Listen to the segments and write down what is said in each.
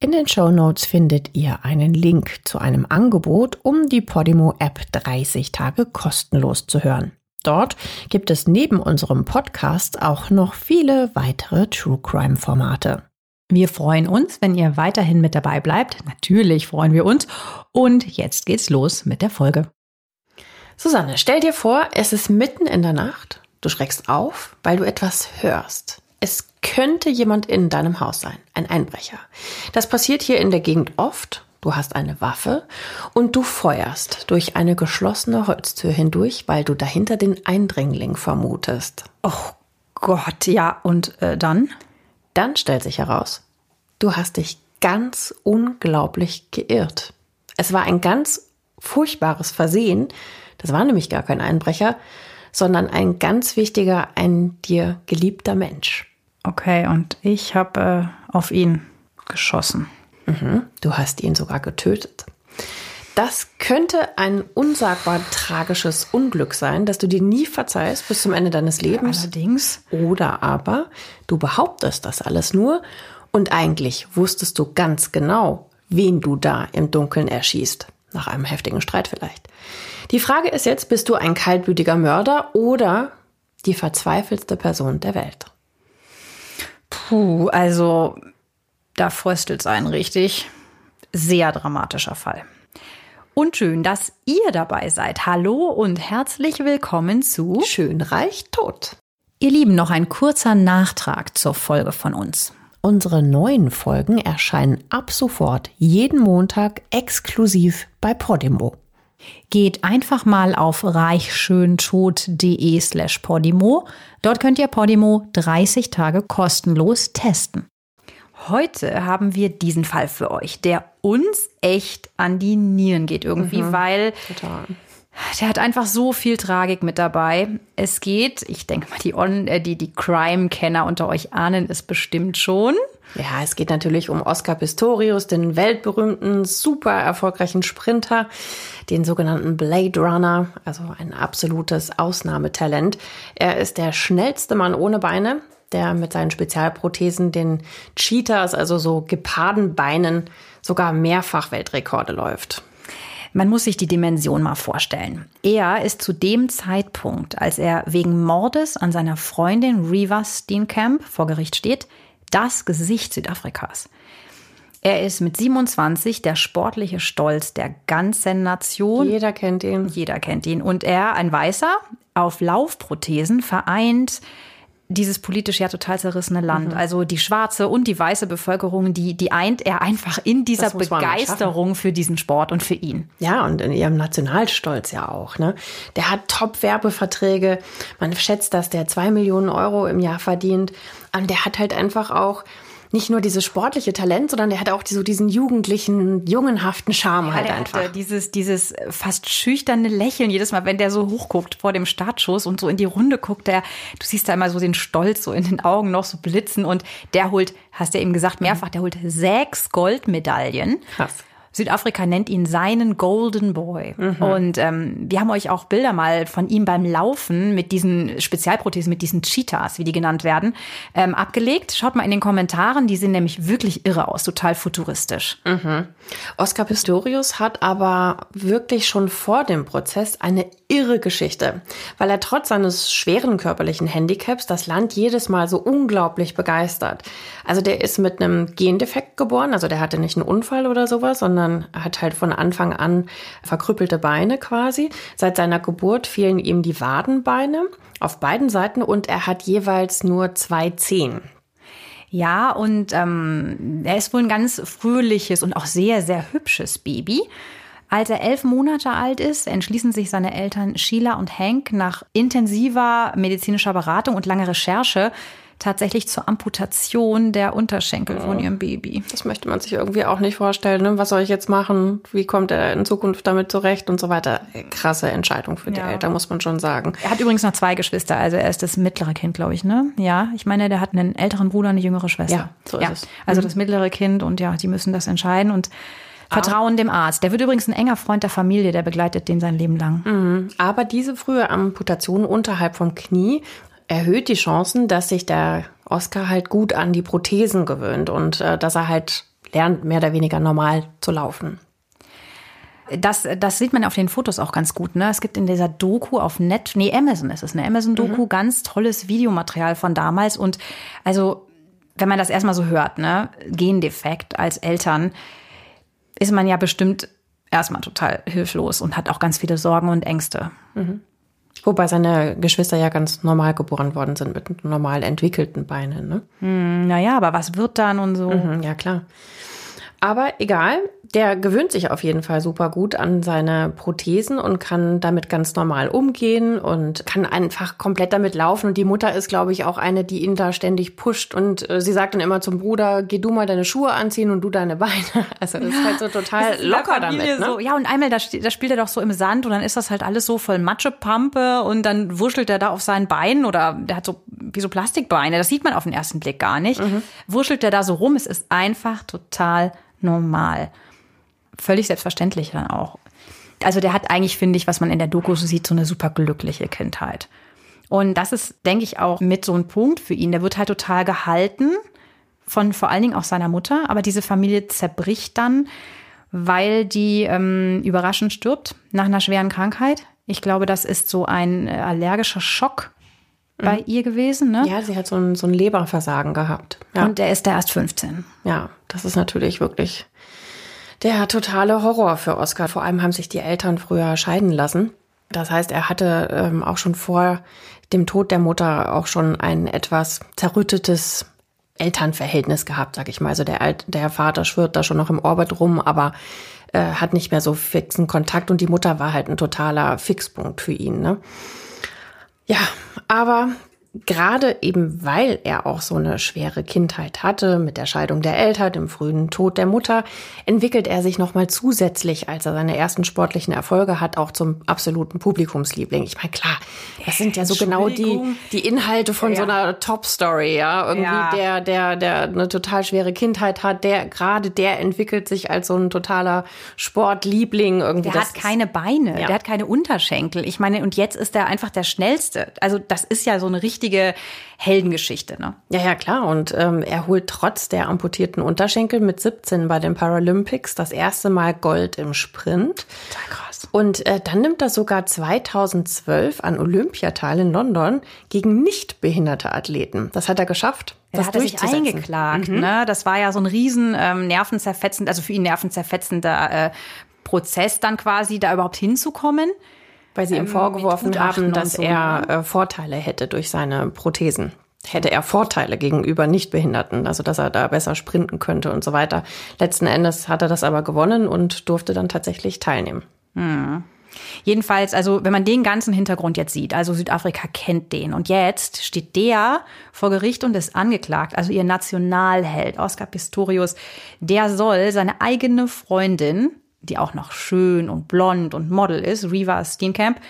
In den Show Notes findet ihr einen Link zu einem Angebot, um die Podimo App 30 Tage kostenlos zu hören. Dort gibt es neben unserem Podcast auch noch viele weitere True Crime Formate. Wir freuen uns, wenn ihr weiterhin mit dabei bleibt. Natürlich freuen wir uns. Und jetzt geht's los mit der Folge. Susanne, stell dir vor, es ist mitten in der Nacht. Du schreckst auf, weil du etwas hörst. Es könnte jemand in deinem Haus sein, ein Einbrecher. Das passiert hier in der Gegend oft. Du hast eine Waffe und du feuerst durch eine geschlossene Holztür hindurch, weil du dahinter den Eindringling vermutest. Oh Gott, ja, und äh, dann? Dann stellt sich heraus, du hast dich ganz unglaublich geirrt. Es war ein ganz furchtbares Versehen, das war nämlich gar kein Einbrecher, sondern ein ganz wichtiger, ein dir geliebter Mensch. Okay, und ich habe äh, auf ihn geschossen. Mhm, du hast ihn sogar getötet. Das könnte ein unsagbar tragisches Unglück sein, das du dir nie verzeihst bis zum Ende deines Lebens. Allerdings. Oder aber du behauptest das alles nur und eigentlich wusstest du ganz genau, wen du da im Dunkeln erschießt. Nach einem heftigen Streit vielleicht. Die Frage ist jetzt, bist du ein kaltblütiger Mörder oder die verzweifelste Person der Welt? Puh, also da fröstelt's einen richtig. Sehr dramatischer Fall. Und schön, dass ihr dabei seid. Hallo und herzlich willkommen zu Schönreich tot. Ihr Lieben, noch ein kurzer Nachtrag zur Folge von uns. Unsere neuen Folgen erscheinen ab sofort jeden Montag exklusiv bei Podimo. Geht einfach mal auf reichschöntod.de slash Podimo. Dort könnt ihr Podimo 30 Tage kostenlos testen. Heute haben wir diesen Fall für euch, der uns echt an die Nieren geht irgendwie, mhm, weil total. der hat einfach so viel Tragik mit dabei. Es geht, ich denke mal, die, äh, die, die Crime-Kenner unter euch ahnen es bestimmt schon. Ja, es geht natürlich um Oscar Pistorius, den weltberühmten, super erfolgreichen Sprinter, den sogenannten Blade Runner, also ein absolutes Ausnahmetalent. Er ist der schnellste Mann ohne Beine, der mit seinen Spezialprothesen, den Cheetahs, also so Gepardenbeinen, sogar mehrfach Weltrekorde läuft. Man muss sich die Dimension mal vorstellen. Er ist zu dem Zeitpunkt, als er wegen Mordes an seiner Freundin Reva Steenkamp vor Gericht steht, das Gesicht Südafrikas. Er ist mit 27 der sportliche Stolz der ganzen Nation. Jeder kennt ihn. Jeder kennt ihn. Und er, ein Weißer, auf Laufprothesen vereint dieses politisch ja total zerrissene Land. Mhm. Also die schwarze und die weiße Bevölkerung, die, die eint er einfach in dieser Begeisterung für diesen Sport und für ihn. Ja, und in ihrem Nationalstolz ja auch. Ne? Der hat Top-Werbeverträge. Man schätzt, dass der zwei Millionen Euro im Jahr verdient. Und der hat halt einfach auch nicht nur dieses sportliche Talent, sondern der hat auch so diesen jugendlichen, jungenhaften Charme ja, halt einfach. Hatte dieses, dieses fast schüchterne Lächeln jedes Mal, wenn der so hochguckt vor dem Startschuss und so in die Runde guckt, der, du siehst da immer so den Stolz so in den Augen noch so blitzen und der holt, hast du ja eben gesagt, mehrfach, der holt sechs Goldmedaillen. Krass. Südafrika nennt ihn seinen Golden Boy. Mhm. Und ähm, wir haben euch auch Bilder mal von ihm beim Laufen mit diesen Spezialprothesen, mit diesen Cheetahs, wie die genannt werden, ähm, abgelegt. Schaut mal in den Kommentaren, die sehen nämlich wirklich irre aus, total futuristisch. Mhm. Oscar Pistorius hat aber wirklich schon vor dem Prozess eine irre Geschichte, weil er trotz seines schweren körperlichen Handicaps das Land jedes Mal so unglaublich begeistert. Also der ist mit einem Gendefekt geboren, also der hatte nicht einen Unfall oder sowas, sondern sondern hat halt von Anfang an verkrüppelte Beine quasi. Seit seiner Geburt fehlen ihm die Wadenbeine auf beiden Seiten und er hat jeweils nur zwei Zehen. Ja, und ähm, er ist wohl ein ganz fröhliches und auch sehr, sehr hübsches Baby. Als er elf Monate alt ist, entschließen sich seine Eltern Sheila und Hank nach intensiver medizinischer Beratung und langer Recherche tatsächlich zur Amputation der Unterschenkel von ihrem Baby. Das möchte man sich irgendwie auch nicht vorstellen. Ne? Was soll ich jetzt machen? Wie kommt er in Zukunft damit zurecht und so weiter? Krasse Entscheidung für die Ja. Eltern, muss man schon sagen. Er hat übrigens noch zwei Geschwister, also er ist das mittlere Kind, glaube ich, ne? Ja, ich meine, der hat einen älteren Bruder und eine jüngere Schwester. Ja, so ist es. Mhm. Also das mittlere Kind und ja, die müssen das entscheiden und vertrauen dem Arzt. Der wird übrigens ein enger Freund der Familie, der begleitet den sein Leben lang. Aber diese frühe Amputation unterhalb vom Knie erhöht die Chancen, dass sich der Oscar halt gut an die Prothesen gewöhnt und äh, dass er halt lernt, mehr oder weniger normal zu laufen. Das, das sieht man auf den Fotos auch ganz gut. Ne? Es gibt in dieser Doku auf Net, nee, Amazon ist es, eine Amazon-Doku, ganz tolles Videomaterial von damals. Und also, wenn man das erstmal so hört, ne, Gendefekt als Eltern, ist man ja bestimmt erstmal total hilflos und hat auch ganz viele Sorgen und Ängste. Wobei seine Geschwister ja ganz normal geboren worden sind mit normal entwickelten Beinen. Ne? Naja, aber was wird dann und so? Mhm, ja, klar. Aber egal, der gewöhnt sich auf jeden Fall super gut an seine Prothesen und kann damit ganz normal umgehen und kann einfach komplett damit laufen. Und die Mutter ist, glaube ich, auch eine, die ihn da ständig pusht. Und äh, sie sagt dann immer zum Bruder, geh du mal deine Schuhe anziehen und du deine Beine. Also ist halt so total Das locker damit. Ne? So, ja, und einmal, da, da spielt er doch so im Sand und dann ist das halt alles so voll Matschepampe und dann wurschtelt er da auf seinen Beinen oder der hat so wie so Plastikbeine. Das sieht man auf den ersten Blick gar nicht. Wurschtelt er da so rum. Es ist einfach total normal. Völlig selbstverständlich dann auch. Also der hat eigentlich, finde ich, was man in der Doku so sieht, so eine super glückliche Kindheit. Und das ist, denke ich, auch mit so ein Punkt für ihn. Der wird halt total gehalten von vor allen Dingen auch seiner Mutter, aber diese Familie zerbricht dann, weil die ähm, überraschend stirbt nach einer schweren Krankheit. Ich glaube, das ist so ein äh, allergischer Schock bei ihr gewesen. Ne? Ja, sie hat so ein, so ein Leberversagen gehabt. Ja. Und der ist da erst 15. Ja, das ist natürlich wirklich der totale Horror für Oscar. Vor allem haben sich die Eltern früher scheiden lassen. Das heißt, er hatte ähm, auch schon vor dem Tod der Mutter auch schon ein etwas zerrüttetes Elternverhältnis gehabt, sag ich mal. Also der, Alt, der Vater schwirrt da schon noch im Orbit rum, aber äh, hat nicht mehr so fixen Kontakt und die Mutter war halt ein totaler Fixpunkt für ihn. Ne? Ja, aber gerade eben weil er auch so eine schwere Kindheit hatte mit der Scheidung der Eltern, dem frühen Tod der Mutter, entwickelt er sich noch mal zusätzlich, als er seine ersten sportlichen Erfolge hat, auch zum absoluten Publikumsliebling. Ich meine, klar, das sind ja so genau die die Inhalte von so einer Top Story, ja, irgendwie Ja. der der der eine total schwere Kindheit hat, der gerade der entwickelt sich als so ein totaler Sportliebling irgendwie. Der Das hat keine Beine, Ja. der hat keine Unterschenkel. Ich meine, und jetzt ist er einfach der Schnellste. Also das ist ja so eine richtige Heldengeschichte. Ne? Ja, ja, klar. Und ähm, er holt trotz der amputierten Unterschenkel mit 17 bei den Paralympics das erste Mal Gold im Sprint. Total krass. Und äh, dann nimmt er sogar 2012 an Olympia teil in London gegen nicht behinderte Athleten. Das hat er geschafft. Er das hat er sich durchzusetzen. Mhm. eingeklagt. Ne? Das war ja so ein riesen ähm, nervenzerfetzend, also für ihn nervenzerfetzender äh, Prozess dann quasi, da überhaupt hinzukommen. Weil sie ihm Ähm, vorgeworfen mit Gutachten haben, dass so, er äh, Vorteile hätte durch seine Prothesen. Hätte er Vorteile gegenüber Nichtbehinderten, also dass er da besser sprinten könnte und so weiter. Letzten Endes hat er das aber gewonnen und durfte dann tatsächlich teilnehmen. Jedenfalls, also wenn man den ganzen Hintergrund jetzt sieht, also Südafrika kennt den und jetzt steht der vor Gericht und ist angeklagt, also ihr Nationalheld Oscar Pistorius, der soll seine eigene Freundin, die auch noch schön und blond und Model ist, Reva Steenkamp,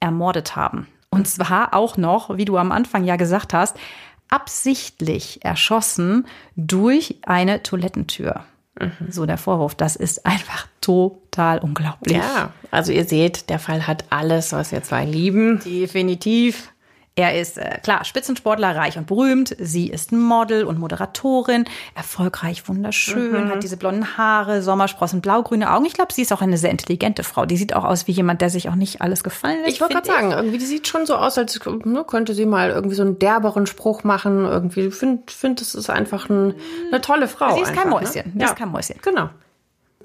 ermordet haben. Und zwar auch noch, wie du am Anfang ja gesagt hast, absichtlich erschossen durch eine Toilettentür. So der Vorwurf, das ist einfach total unglaublich. Ja, also ihr seht, der Fall hat alles, was wir zwei lieben. Definitiv. Er ist, äh, klar, Spitzensportler, reich und berühmt. Sie ist Model und Moderatorin. Erfolgreich, wunderschön, hat diese blonden Haare, Sommersprossen, blaugrüne Augen. Ich glaube, sie ist auch eine sehr intelligente Frau. Die sieht auch aus wie jemand, der sich auch nicht alles gefallen lässt. Ich wollte gerade sagen, irgendwie, die sieht schon so aus, als ne, könnte sie mal irgendwie so einen derberen Spruch machen. Irgendwie, ich finde, find, das ist einfach ein, eine tolle Frau. Sie ist kein einfach, Mäuschen. Ne? Sie ist kein Mäuschen. Genau.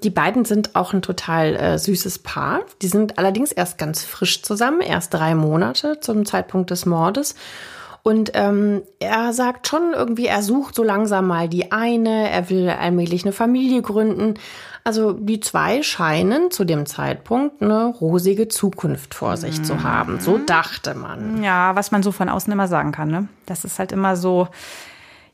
Die beiden sind auch ein total äh, süßes Paar. Die sind allerdings erst ganz frisch zusammen, erst drei Monate zum Zeitpunkt des Mordes. Und ähm, er sagt schon irgendwie, er sucht so langsam mal die eine, er will allmählich eine Familie gründen. Also die zwei scheinen zu dem Zeitpunkt eine rosige Zukunft vor sich zu haben. So dachte man. Ja, was man so von außen immer sagen kann. Ne? Das ist halt immer so,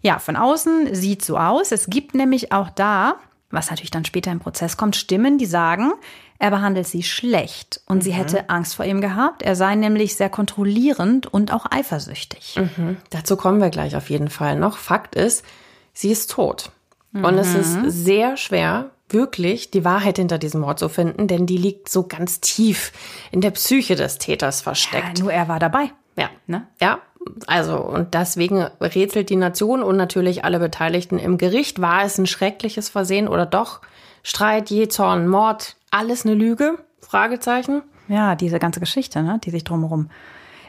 ja, von außen sieht so aus. Es gibt nämlich auch da, was natürlich dann später im Prozess kommt, Stimmen, die sagen, er behandelt sie schlecht und mhm. sie hätte Angst vor ihm gehabt. Er sei nämlich sehr kontrollierend und auch eifersüchtig. Mhm. Dazu kommen wir gleich auf jeden Fall noch. Fakt ist, sie ist tot. Mhm. Und es ist mhm. sehr schwer, wirklich die Wahrheit hinter diesem Mord zu finden, denn die liegt so ganz tief in der Psyche des Täters versteckt. Ja, nur er war dabei. Ja, ne? Ja, also und deswegen rätselt die Nation und natürlich alle Beteiligten im Gericht, war es ein schreckliches Versehen oder doch Streit, Jezorn, Mord, alles eine Lüge? Fragezeichen. Ja, diese ganze Geschichte, ne, die sich drumherum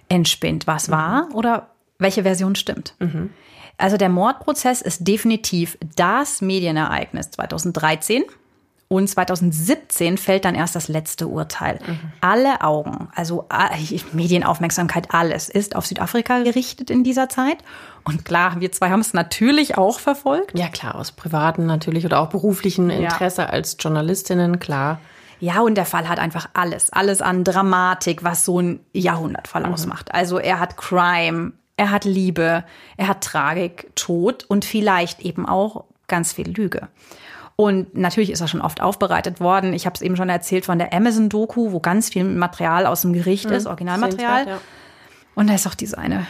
entspinnt. Was war oder welche Version stimmt? Mhm. Also der Mordprozess ist definitiv das Medienereignis 2013. Und 2017 fällt dann erst das letzte Urteil. Mhm. Alle Augen, also äh, Medienaufmerksamkeit, alles ist auf Südafrika gerichtet in dieser Zeit. Und klar, wir zwei haben es natürlich auch verfolgt. Ja, klar, aus privaten natürlich oder auch beruflichen Interesse ja. als Journalistinnen, klar. Ja, und der Fall hat einfach alles, alles an Dramatik, was so ein Jahrhundertfall mhm. ausmacht. Also er hat Crime, er hat Liebe, er hat Tragik, Tod und vielleicht eben auch ganz viel Lüge. Und natürlich ist er schon oft aufbereitet worden. Ich habe es eben schon erzählt von der Amazon-Doku, wo ganz viel Material aus dem Gericht mhm. ist, Originalmaterial. Ja. Und da ist auch diese eine.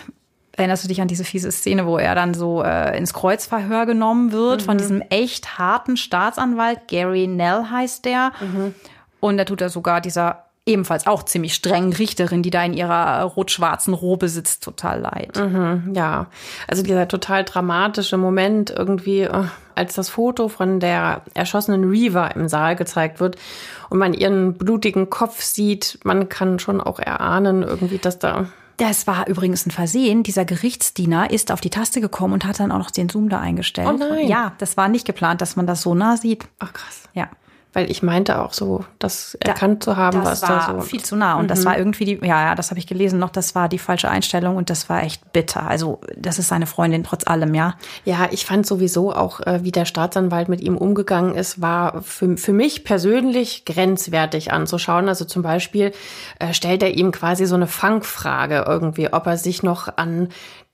Erinnerst du dich an diese fiese Szene, wo er dann so äh, ins Kreuzverhör genommen wird mhm. von diesem echt harten Staatsanwalt, Gary Nell heißt der. Mhm. Und da tut er sogar dieser ebenfalls auch ziemlich strengen Richterin, die da in ihrer rot-schwarzen Robe sitzt, total leid. Mhm, ja, also dieser total dramatische Moment irgendwie, äh, als das Foto von der erschossenen Reaver im Saal gezeigt wird und man ihren blutigen Kopf sieht, man kann schon auch erahnen irgendwie, dass da das war übrigens ein Versehen. Dieser Gerichtsdiener ist auf die Taste gekommen und hat dann auch noch den Zoom da eingestellt. Oh nein. Ja, das war nicht geplant, dass man das so nah sieht. Ach krass. Ja. Weil ich meinte auch so, das erkannt zu haben, was da so. viel zu nah. Und mhm. das war irgendwie die, ja, ja, das habe ich gelesen noch, das war die falsche Einstellung und das war echt bitter. Also, das ist seine Freundin trotz allem, ja. Ja, ich fand sowieso auch, äh, wie der Staatsanwalt mit ihm umgegangen ist, war für, für mich persönlich grenzwertig anzuschauen. Also zum Beispiel äh, stellt er ihm quasi so eine Fangfrage irgendwie, ob er sich noch an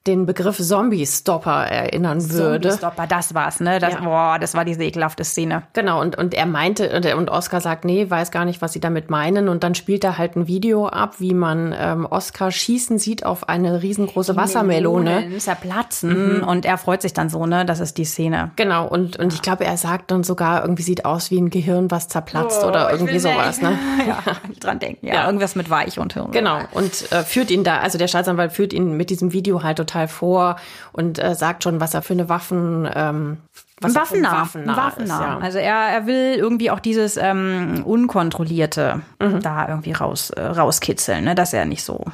den Begriff Zombie-Stopper erinnern würde. Zombie-Stopper, das war's, ne? Das, ja. Boah, das war diese ekelhafte Szene. Genau, und, und er meinte, und, und Oscar sagt, nee, weiß gar nicht, was sie damit meinen. Und dann spielt er halt ein Video ab, wie man ähm, Oscar schießen sieht auf eine riesengroße Wassermelone. Melonen zerplatzen. Mhm. Und er freut sich dann so, ne? Das ist die Szene. Genau, und, und ich glaube, er sagt dann sogar, irgendwie sieht aus wie ein Gehirn, was zerplatzt oh, oder irgendwie sowas, ne? ja, dran denken. Ja, ja, irgendwas mit Weich und Hirn. Genau, und äh, führt ihn da, also der Staatsanwalt führt ihn mit diesem Video halt total total vor und äh, sagt schon, was er für eine Waffen ähm, was Waffennah. Waffennah, Waffennah. Ist, ja. Also er, er will irgendwie auch dieses ähm, Unkontrollierte mhm. da irgendwie raus, äh, rauskitzeln, ne? dass er nicht so,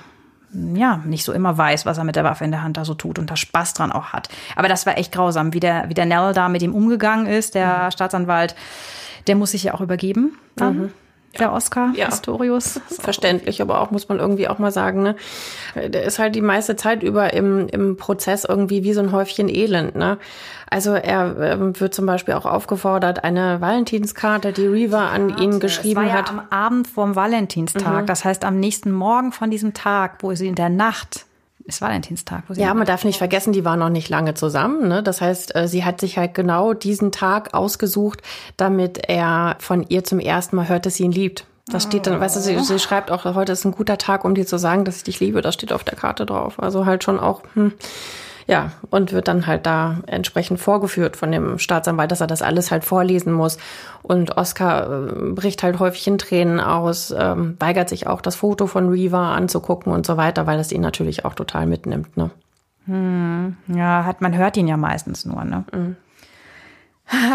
ja, nicht so immer weiß, was er mit der Waffe in der Hand da so tut und da Spaß dran auch hat. Aber das war echt grausam, wie der, wie der Nell da mit ihm umgegangen ist, der mhm. Staatsanwalt. Der muss sich ja auch übergeben. Mhm der Oscar ja. Pistorius. Verständlich, aber auch muss man irgendwie auch mal sagen, ne? Der ist halt die meiste Zeit über im, im Prozess irgendwie wie so ein Häufchen Elend, ne? Also er ähm, wird zum Beispiel auch aufgefordert, eine Valentinskarte, die Reaver an Warte, ihn geschrieben es war ja hat. Am Abend vorm Valentinstag, mhm. das heißt am nächsten Morgen von diesem Tag, wo sie in der Nacht ist Valentinstag. Wo sie ja, man darf nicht vergessen, die waren noch nicht lange zusammen. Ne? Das heißt, äh, sie hat sich halt genau diesen Tag ausgesucht, damit er von ihr zum ersten Mal hört, dass sie ihn liebt. Das steht dann, weißt du, sie, sie schreibt auch, heute ist ein guter Tag, um dir zu sagen, dass ich dich liebe. Das steht auf der Karte drauf. Also halt schon auch, hm, ja, und wird dann halt da entsprechend vorgeführt von dem Staatsanwalt, dass er das alles halt vorlesen muss. Und Oscar äh, bricht halt häufig in Tränen aus, ähm, weigert sich auch das Foto von Reaver anzugucken und so weiter, weil das ihn natürlich auch total mitnimmt. Ne? Hm, ja, hat, man hört ihn ja meistens nur, ne? Mhm.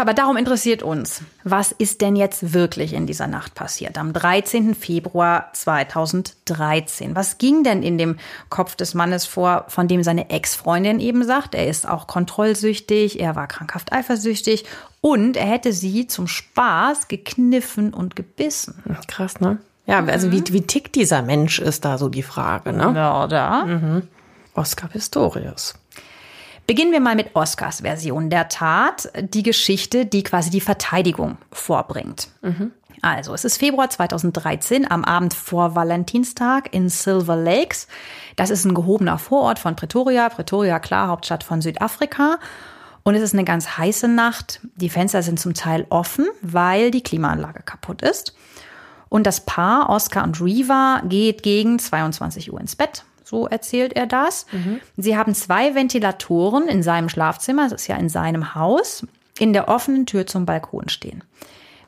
Aber darum interessiert uns, was ist denn jetzt wirklich in dieser Nacht passiert? Am 13. Februar 2013. Was ging denn in dem Kopf des Mannes vor, von dem seine Ex-Freundin eben sagt, er ist auch kontrollsüchtig, er war krankhaft eifersüchtig und er hätte sie zum Spaß gekniffen und gebissen. Krass, ne? Ja, also mhm. wie, wie tickt dieser Mensch, ist da so die Frage, ne? Ja, da. Mhm. Oscar Pistorius. Beginnen wir mal mit Oscars Version der Tat, die Geschichte, die quasi die Verteidigung vorbringt. Mhm. Also, es ist Februar 2013 am Abend vor Valentinstag in Silver Lakes. Das ist ein gehobener Vorort von Pretoria. Pretoria, klar, Hauptstadt von Südafrika. Und es ist eine ganz heiße Nacht. Die Fenster sind zum Teil offen, weil die Klimaanlage kaputt ist. Und das Paar, Oscar und Riva, geht gegen 22 Uhr ins Bett. So erzählt er das. Mhm. Sie haben zwei Ventilatoren in seinem Schlafzimmer, das ist ja in seinem Haus, in der offenen Tür zum Balkon stehen.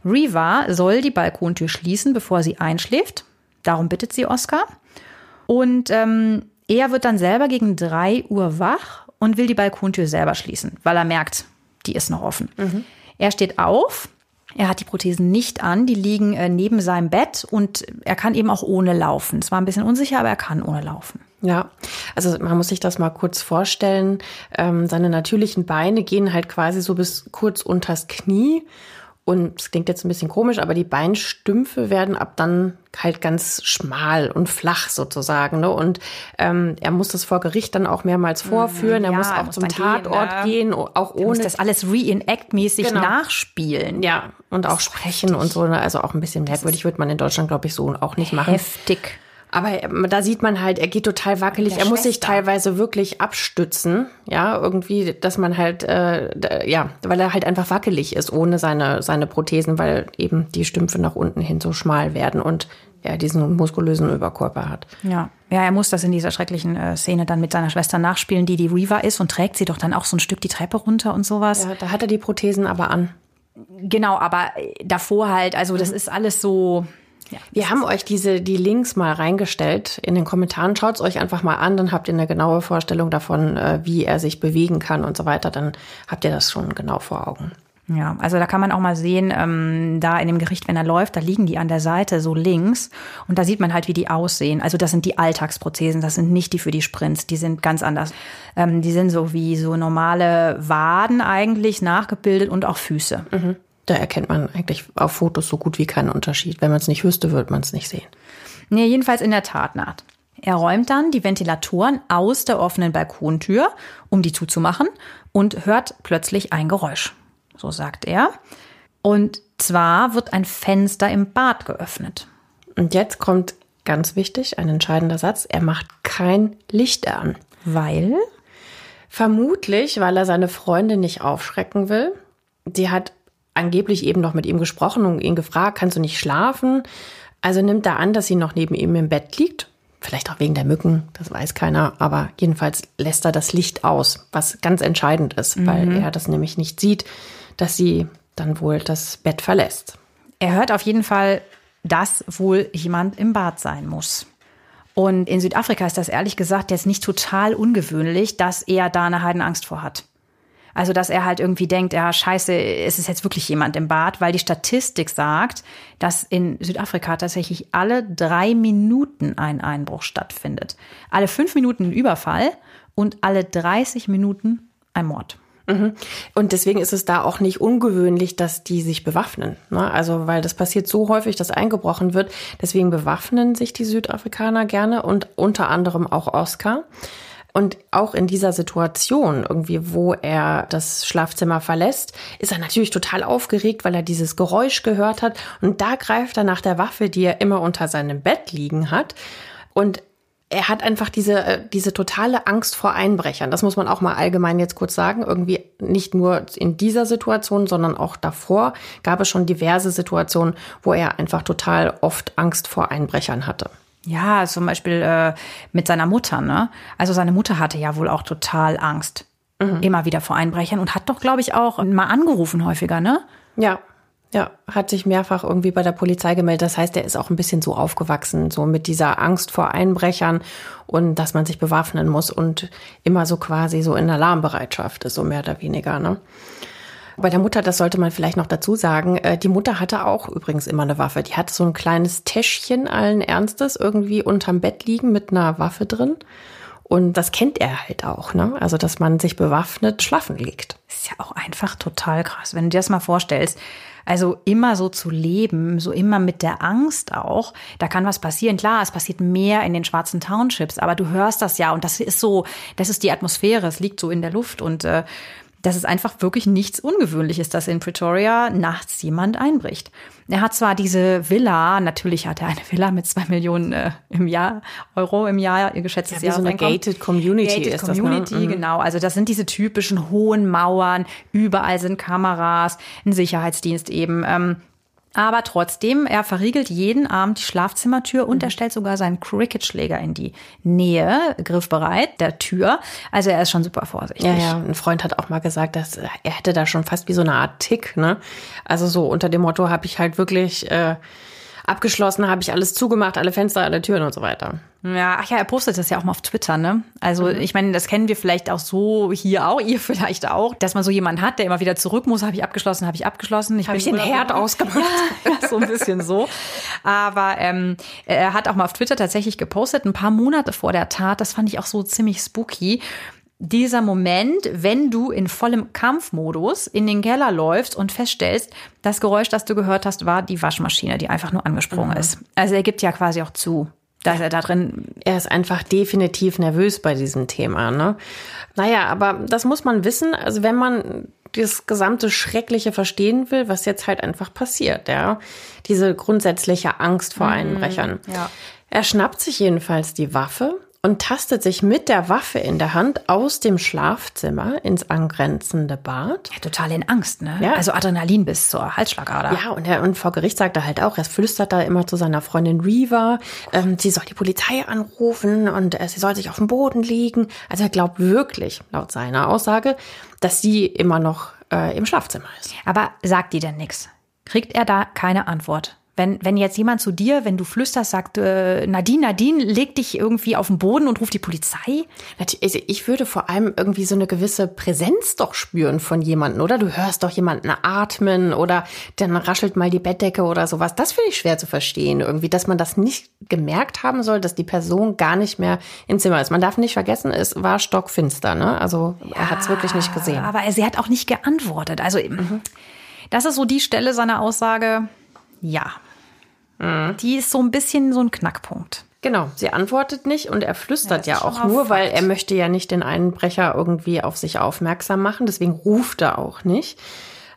Riva soll die Balkontür schließen, bevor sie einschläft. Darum bittet sie Oscar. Und ähm, er wird dann selber gegen drei Uhr wach und will die Balkontür selber schließen, weil er merkt, die ist noch offen. Mhm. Er steht auf, er hat die Prothesen nicht an, die liegen äh, neben seinem Bett und er kann eben auch ohne laufen. Es war ein bisschen unsicher, aber er kann ohne laufen. Ja, also man muss sich das mal kurz vorstellen. Ähm, seine natürlichen Beine gehen halt quasi so bis kurz unters Knie und es klingt jetzt ein bisschen komisch, aber die Beinstümpfe werden ab dann halt ganz schmal und flach sozusagen. Ne? Und ähm, er muss das vor Gericht dann auch mehrmals mhm, vorführen. Er ja, muss auch muss zum Tatort gehen, ne? gehen auch ohne. Er muss das alles Reenact-mäßig genau. nachspielen. Ja, und auch sprechen heftig. und so. Ne? Also auch ein bisschen merkwürdig wird man in Deutschland, glaube ich, so auch nicht machen. Heftig. Aber ähm, da sieht man halt, er geht total wackelig. Er muss sich teilweise wirklich abstützen, ja, irgendwie, dass man halt, äh, ja, weil er halt einfach wackelig ist ohne seine seine Prothesen, weil eben die Stümpfe nach unten hin so schmal werden und er diesen muskulösen Überkörper hat. Ja, ja, er muss das in dieser schrecklichen äh, Szene dann mit seiner Schwester nachspielen, die die Reaver ist und trägt sie doch dann auch so ein Stück die Treppe runter und sowas. Ja, da hat er die Prothesen aber an. Genau, aber davor halt, also das mhm. ist alles so ja, wir haben euch diese, die Links mal reingestellt in den Kommentaren. Schaut es euch einfach mal an, dann habt ihr eine genaue Vorstellung davon, äh, wie er sich bewegen kann und so weiter. Dann habt ihr das schon genau vor Augen. Ja, also da kann man auch mal sehen, ähm, da in dem Gericht, wenn er läuft, da liegen die an der Seite so links und da sieht man halt, wie die aussehen. Also das sind die Alltagsprothesen, das sind nicht die für die Sprints, die sind ganz anders. Ähm, die sind so wie so normale Waden eigentlich nachgebildet und auch Füße. Mhm. Da erkennt man eigentlich auf Fotos so gut wie keinen Unterschied. Wenn man es nicht wüsste, würde man es nicht sehen. Nee, jedenfalls in der Tatnacht. Er räumt dann die Ventilatoren aus der offenen Balkontür, um die zuzumachen, und hört plötzlich ein Geräusch. So sagt er. Und zwar wird ein Fenster im Bad geöffnet. Und jetzt kommt ganz wichtig, ein entscheidender Satz. Er macht kein Licht an. Weil? Vermutlich, weil er seine Freundin nicht aufschrecken will. Die hat angeblich eben noch mit ihm gesprochen und ihn gefragt, kannst du nicht schlafen? Also nimmt er an, dass sie noch neben ihm im Bett liegt. Vielleicht auch wegen der Mücken, das weiß keiner. Aber jedenfalls lässt er das Licht aus, was ganz entscheidend ist, mhm. weil er das nämlich nicht sieht, dass sie dann wohl das Bett verlässt. Er hört auf jeden Fall, dass wohl jemand im Bad sein muss. Und in Südafrika ist das ehrlich gesagt jetzt nicht total ungewöhnlich, dass er da eine Heidenangst vor hat. Also, dass er halt irgendwie denkt, ja, scheiße, es ist jetzt wirklich jemand im Bad, weil die Statistik sagt, dass in Südafrika tatsächlich alle drei Minuten ein Einbruch stattfindet. Alle fünf Minuten ein Überfall und alle 30 Minuten ein Mord. Mhm. Und deswegen ist es da auch nicht ungewöhnlich, dass die sich bewaffnen. Ne? Also, weil das passiert so häufig, dass eingebrochen wird. Deswegen bewaffnen sich die Südafrikaner gerne und unter anderem auch Oscar. Und auch in dieser Situation, irgendwie, wo er das Schlafzimmer verlässt, ist er natürlich total aufgeregt, weil er dieses Geräusch gehört hat. Und da greift er nach der Waffe, die er immer unter seinem Bett liegen hat. Und er hat einfach diese, äh, diese totale Angst vor Einbrechern. Das muss man auch mal allgemein jetzt kurz sagen. Irgendwie nicht nur in dieser Situation, sondern auch davor gab es schon diverse Situationen, wo er einfach total oft Angst vor Einbrechern hatte. Ja, zum Beispiel äh, mit seiner Mutter, ne? Also seine Mutter hatte ja wohl auch total Angst. Mhm. Immer wieder vor Einbrechern und hat doch, glaube ich, auch mal angerufen häufiger, ne? Ja. Ja, hat sich mehrfach irgendwie bei der Polizei gemeldet. Das heißt, er ist auch ein bisschen so aufgewachsen, so mit dieser Angst vor Einbrechern und dass man sich bewaffnen muss und immer so quasi so in Alarmbereitschaft ist, so mehr oder weniger, ne? Bei der Mutter, das sollte man vielleicht noch dazu sagen, äh, die Mutter hatte auch übrigens immer eine Waffe. Die hatte so ein kleines Täschchen allen Ernstes irgendwie unterm Bett liegen mit einer Waffe drin. Und das kennt er halt auch, ne? Also, dass man sich bewaffnet schlafen legt. ist ja auch einfach total krass, wenn du dir das mal vorstellst. Also immer so zu leben, so immer mit der Angst auch, da kann was passieren. Klar, es passiert mehr in den schwarzen Townships, aber du hörst das ja und das ist so, das ist die Atmosphäre, es liegt so in der Luft und äh, das ist einfach wirklich nichts Ungewöhnliches, dass in Pretoria nachts jemand einbricht. Er hat zwar diese Villa, natürlich hat er eine Villa mit zwei Millionen äh, im Jahr, Euro im Jahr, ihr geschätztes ja, Jahr. So eine gated Community gated ist Community, das, ne? genau. Also das sind diese typischen hohen Mauern, überall sind Kameras, ein Sicherheitsdienst eben. Ähm, aber trotzdem, er verriegelt jeden Abend die Schlafzimmertür und er stellt sogar seinen Cricketschläger in die Nähe, griffbereit, der Tür. Also er ist schon super vorsichtig. Ja, ja, ein Freund hat auch mal gesagt, dass er hätte da schon fast wie so eine Art Tick, ne? Also so unter dem Motto habe ich halt wirklich äh, abgeschlossen, habe ich alles zugemacht, alle Fenster, alle Türen und so weiter. Ja, ach ja, er postet das ja auch mal auf Twitter, ne? Also mhm. ich meine, das kennen wir vielleicht auch so hier auch, ihr vielleicht auch, dass man so jemanden hat, der immer wieder zurück muss, habe ich abgeschlossen, habe ich abgeschlossen. Ich habe ich den Herd ausgemacht. Ja, so ein bisschen so. Aber ähm, er hat auch mal auf Twitter tatsächlich gepostet, ein paar Monate vor der Tat, das fand ich auch so ziemlich spooky dieser Moment, wenn du in vollem Kampfmodus in den Keller läufst und feststellst, das Geräusch, das du gehört hast, war die Waschmaschine, die einfach nur angesprungen mhm. ist. Also er gibt ja quasi auch zu, dass er da drin. Er ist einfach definitiv nervös bei diesem Thema, ne? Naja, aber das muss man wissen. Also wenn man das gesamte Schreckliche verstehen will, was jetzt halt einfach passiert, ja. Diese grundsätzliche Angst vor mhm. Einbrechern. Ja. Er schnappt sich jedenfalls die Waffe und tastet sich mit der Waffe in der Hand aus dem Schlafzimmer ins angrenzende Bad. Ja, total in Angst, ne? Ja. Also Adrenalin bis zur Halsschlagader. Ja, und, er, und vor Gericht sagt er halt auch, er flüstert da immer zu seiner Freundin Reva, ähm, sie soll die Polizei anrufen und äh, sie soll sich auf dem Boden liegen. Also er glaubt wirklich, laut seiner Aussage, dass sie immer noch äh, im Schlafzimmer ist. Aber sagt die denn nichts? Kriegt er da keine Antwort? Wenn, wenn jetzt jemand zu dir, wenn du flüsterst, sagt, äh, Nadine, Nadine, leg dich irgendwie auf den Boden und ruf die Polizei? Ich würde vor allem irgendwie so eine gewisse Präsenz doch spüren von jemandem, oder? Du hörst doch jemanden atmen oder dann raschelt mal die Bettdecke oder sowas. Das finde ich schwer zu verstehen irgendwie, dass man das nicht gemerkt haben soll, dass die Person gar nicht mehr im Zimmer ist. Man darf nicht vergessen, es war stockfinster, ne? Also ja, er hat es wirklich nicht gesehen. Aber sie hat auch nicht geantwortet. Also mhm. das ist so die Stelle seiner Aussage, ja, Mhm. Die ist so ein bisschen so ein Knackpunkt. Genau, sie antwortet nicht und er flüstert ja, ja auch nur, weil er möchte ja nicht den Einbrecher irgendwie auf sich aufmerksam machen, deswegen ruft er auch nicht.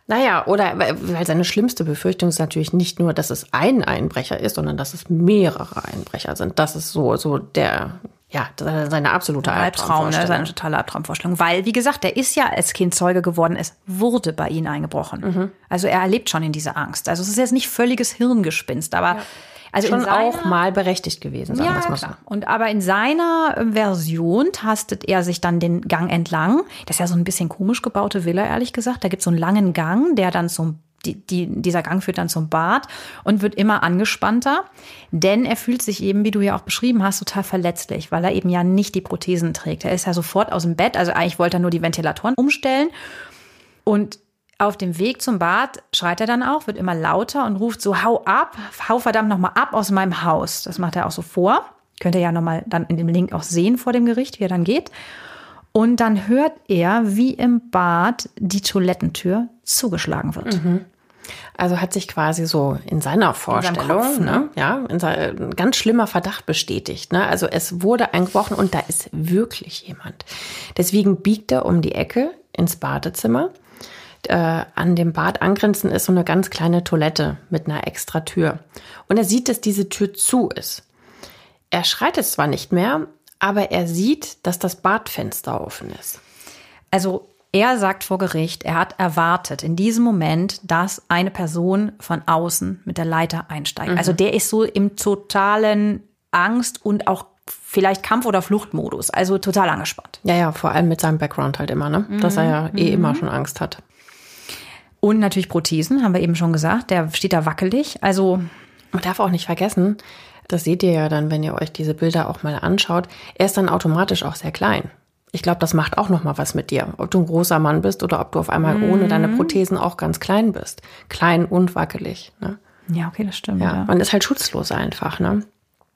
Naja, oder weil seine schlimmste Befürchtung ist natürlich nicht nur, dass es ein Einbrecher ist, sondern dass es mehrere Einbrecher sind. Das ist so, so der, ja, seine absolute Albtraum, ne? seine totale Albtraumvorstellung. Weil, wie gesagt, er ist ja als Kind Zeuge geworden, es wurde bei ihm eingebrochen. Mhm. Also er erlebt schon in dieser Angst. Also es ist jetzt nicht völliges Hirngespinst, aber ja. also schon auch mal berechtigt gewesen, sagen ja, wir mal so. Und aber in seiner Version tastet er sich dann den Gang entlang. Das ist ja so ein bisschen komisch gebaute Villa, ehrlich gesagt. Da gibt es so einen langen Gang, der dann zum die, die, dieser Gang führt dann zum Bad und wird immer angespannter, denn er fühlt sich eben, wie du ja auch beschrieben hast, total verletzlich, weil er eben ja nicht die Prothesen trägt. Er ist ja sofort aus dem Bett, also eigentlich wollte er nur die Ventilatoren umstellen und auf dem Weg zum Bad schreit er dann auch, wird immer lauter und ruft so, hau ab, hau verdammt nochmal ab aus meinem Haus. Das macht er auch so vor. Könnt ihr ja nochmal dann in dem Link auch sehen vor dem Gericht, wie er dann geht. Und dann hört er, wie im Bad die Toilettentür zugeschlagen wird. Mhm. Also hat sich quasi so in seiner Vorstellung, in Kopf, ne? ne? ja, in ein ganz schlimmer Verdacht bestätigt. Ne? Also es wurde eingebrochen und da ist wirklich jemand. Deswegen biegt er um die Ecke ins Badezimmer. Äh, an dem Bad angrenzend ist so eine ganz kleine Toilette mit einer extra Tür. Und er sieht, dass diese Tür zu ist. Er schreit es zwar nicht mehr, aber er sieht, dass das Badfenster offen ist. Also er sagt vor Gericht, er hat erwartet in diesem Moment, dass eine Person von außen mit der Leiter einsteigt. Mhm. Also der ist so im totalen Angst und auch vielleicht Kampf- oder Fluchtmodus. Also total angespannt. Ja, ja, vor allem mit seinem Background halt immer, ne? Dass er ja eh mhm. immer schon Angst hat. Und natürlich Prothesen, haben wir eben schon gesagt. Der steht da wackelig. Also. Man darf auch nicht vergessen, das seht ihr ja dann, wenn ihr euch diese Bilder auch mal anschaut, er ist dann automatisch auch sehr klein. Ich glaube, das macht auch noch mal was mit dir, ob du ein großer Mann bist oder ob du auf einmal mhm. ohne deine Prothesen auch ganz klein bist, klein und wackelig. Ne? Ja, okay, das stimmt. Ja, ja, man ist halt schutzlos einfach. Ne?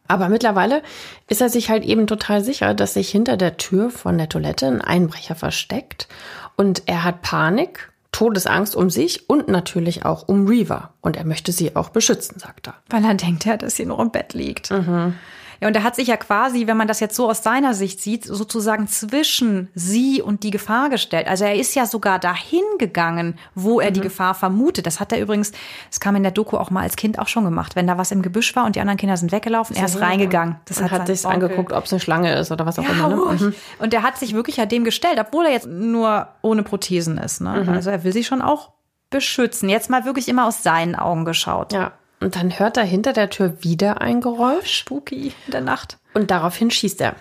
Aber mittlerweile ist er sich halt eben total sicher, dass sich hinter der Tür von der Toilette ein Einbrecher versteckt und er hat Panik Todesangst um sich und natürlich auch um Reaver. Und er möchte sie auch beschützen, sagt er. Weil er denkt ja, dass sie nur im Bett liegt. Mhm. Ja, und er hat sich ja quasi, wenn man das jetzt so aus seiner Sicht sieht, sozusagen zwischen sie und die Gefahr gestellt. Also er ist ja sogar dahin gegangen, wo er mhm. die Gefahr vermutet. Das hat er übrigens, das kam in der Doku auch mal als Kind auch schon gemacht. Wenn da was im Gebüsch war und die anderen Kinder sind weggelaufen, er ist reingegangen. Das und hat, hat sich angeguckt, ob es eine Schlange ist oder was auch ja, immer. Ne? Mhm. Und er hat sich wirklich ja dem gestellt, obwohl er jetzt nur ohne Prothesen ist. Ne? Mhm. Also er will sie schon auch beschützen. Jetzt mal wirklich immer aus seinen Augen geschaut. Ja. Und dann hört er hinter der Tür wieder ein Geräusch. Spooky in der Nacht. Und daraufhin schießt er.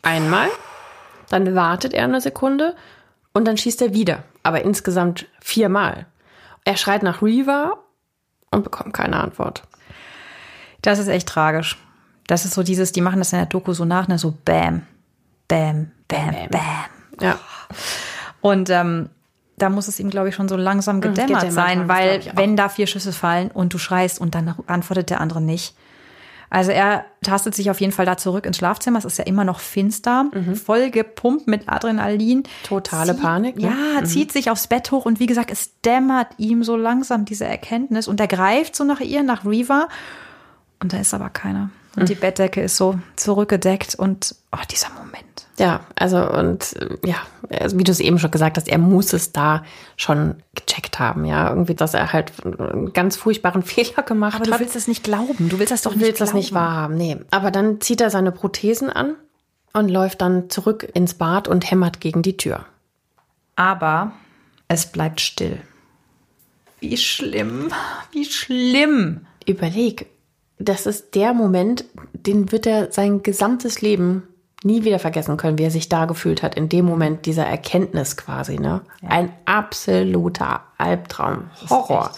Einmal, dann wartet er eine Sekunde und dann schießt er wieder. Aber insgesamt viermal. Er schreit nach Reaver und bekommt keine Antwort. Das ist echt tragisch. Das ist so dieses, die machen das in der Doku so nach, ne, so Bam, Bam, Bam, Bam. bam. Ja. Und ähm, da muss es ihm, glaube ich, schon so langsam mhm, gedämmert, gedämmert sein, weil wenn da vier Schüsse fallen und du schreist und dann antwortet der andere nicht. Also er tastet sich auf jeden Fall da zurück ins Schlafzimmer. Es ist ja immer noch finster, mhm. voll gepumpt mit Adrenalin. Totale zieht, Panik. Ne? Ja, mhm. zieht sich aufs Bett hoch und wie gesagt, es dämmert ihm so langsam diese Erkenntnis und er greift so nach ihr, nach Reva. Und da ist aber keiner. Und mhm. die Bettdecke ist so zurückgedeckt und oh, dieser Moment. Ja, also und ja, also wie du es eben schon gesagt hast, er muss es da schon gecheckt haben, ja, irgendwie, dass er halt einen ganz furchtbaren Fehler gemacht hat. Aber du willst das nicht glauben, du willst das doch du nicht willst glauben. das nicht wahrhaben, nee. Aber dann zieht er seine Prothesen an und läuft dann zurück ins Bad und hämmert gegen die Tür. Aber es bleibt still. Wie schlimm, wie schlimm. Überleg, das ist der Moment, den wird er sein gesamtes Leben nie wieder vergessen können, wie er sich da gefühlt hat, in dem Moment dieser Erkenntnis quasi. Ne? Ja. Ein absoluter Albtraum, Horror.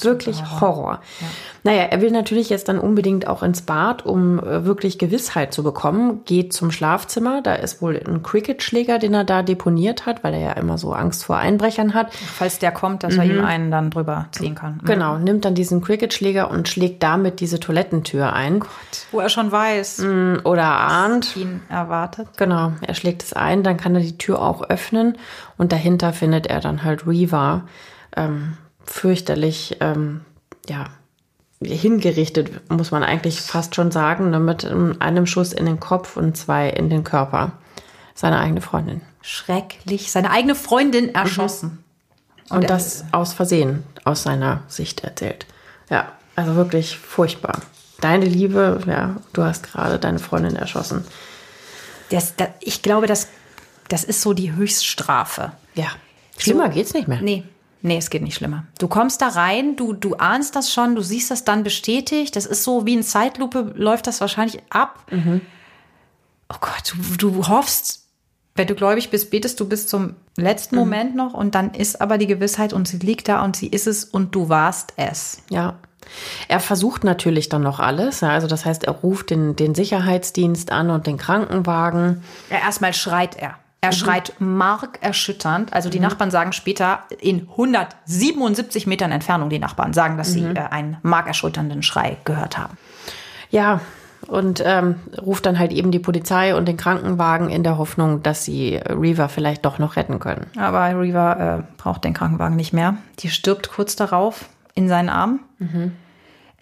Wirklich Horror. Horror. Ja. Naja, er will natürlich jetzt dann unbedingt auch ins Bad, um äh, wirklich Gewissheit zu bekommen. Geht zum Schlafzimmer. Da ist wohl ein Cricket-Schläger, den er da deponiert hat, weil er ja immer so Angst vor Einbrechern hat. Falls der kommt, dass mhm. er ihm einen dann drüber ziehen kann. Mhm. Genau, nimmt dann diesen Cricket-Schläger und schlägt damit diese Toilettentür ein. Oh Gott, wo er schon weiß. Mm, oder ahnt. Ihn erwartet. Genau, er schlägt es ein, dann kann er die Tür auch öffnen und dahinter findet er dann halt Reva. Ähm, fürchterlich, ähm, ja, hingerichtet, muss man eigentlich fast schon sagen, mit einem Schuss in den Kopf und zwei in den Körper. Seine eigene Freundin. Schrecklich. Seine eigene Freundin mhm. erschossen. Und, und das aus Versehen, aus seiner Sicht erzählt. Ja, also wirklich furchtbar. Deine Liebe, ja, du hast gerade deine Freundin erschossen. Das, das, ich glaube, das, das ist so die Höchststrafe. Ja. Schlimmer so, geht's nicht mehr. Nee, Nee, es geht nicht schlimmer. Du kommst da rein, du, du ahnst das schon, du siehst das dann bestätigt. Das ist so wie in Zeitlupe, läuft das wahrscheinlich ab. Mhm. Oh Gott, du, du hoffst, wenn du gläubig bist, betest du bis zum letzten mhm. Moment noch und dann ist aber die Gewissheit und sie liegt da und sie ist es und du warst es. Ja. Er versucht natürlich dann noch alles. Also das heißt, er ruft den, den Sicherheitsdienst an und den Krankenwagen. Ja, erstmal schreit er. Er mhm. schreit markerschütternd. Also die mhm. Nachbarn sagen später in 177 Metern Entfernung, die Nachbarn sagen, dass mhm. sie äh, einen markerschütternden Schrei gehört haben. Ja, und ähm, ruft dann halt eben die Polizei und den Krankenwagen in der Hoffnung, dass sie Reaver vielleicht doch noch retten können. Aber Reaver äh, braucht den Krankenwagen nicht mehr. Die stirbt kurz darauf in seinen Armen. Mhm.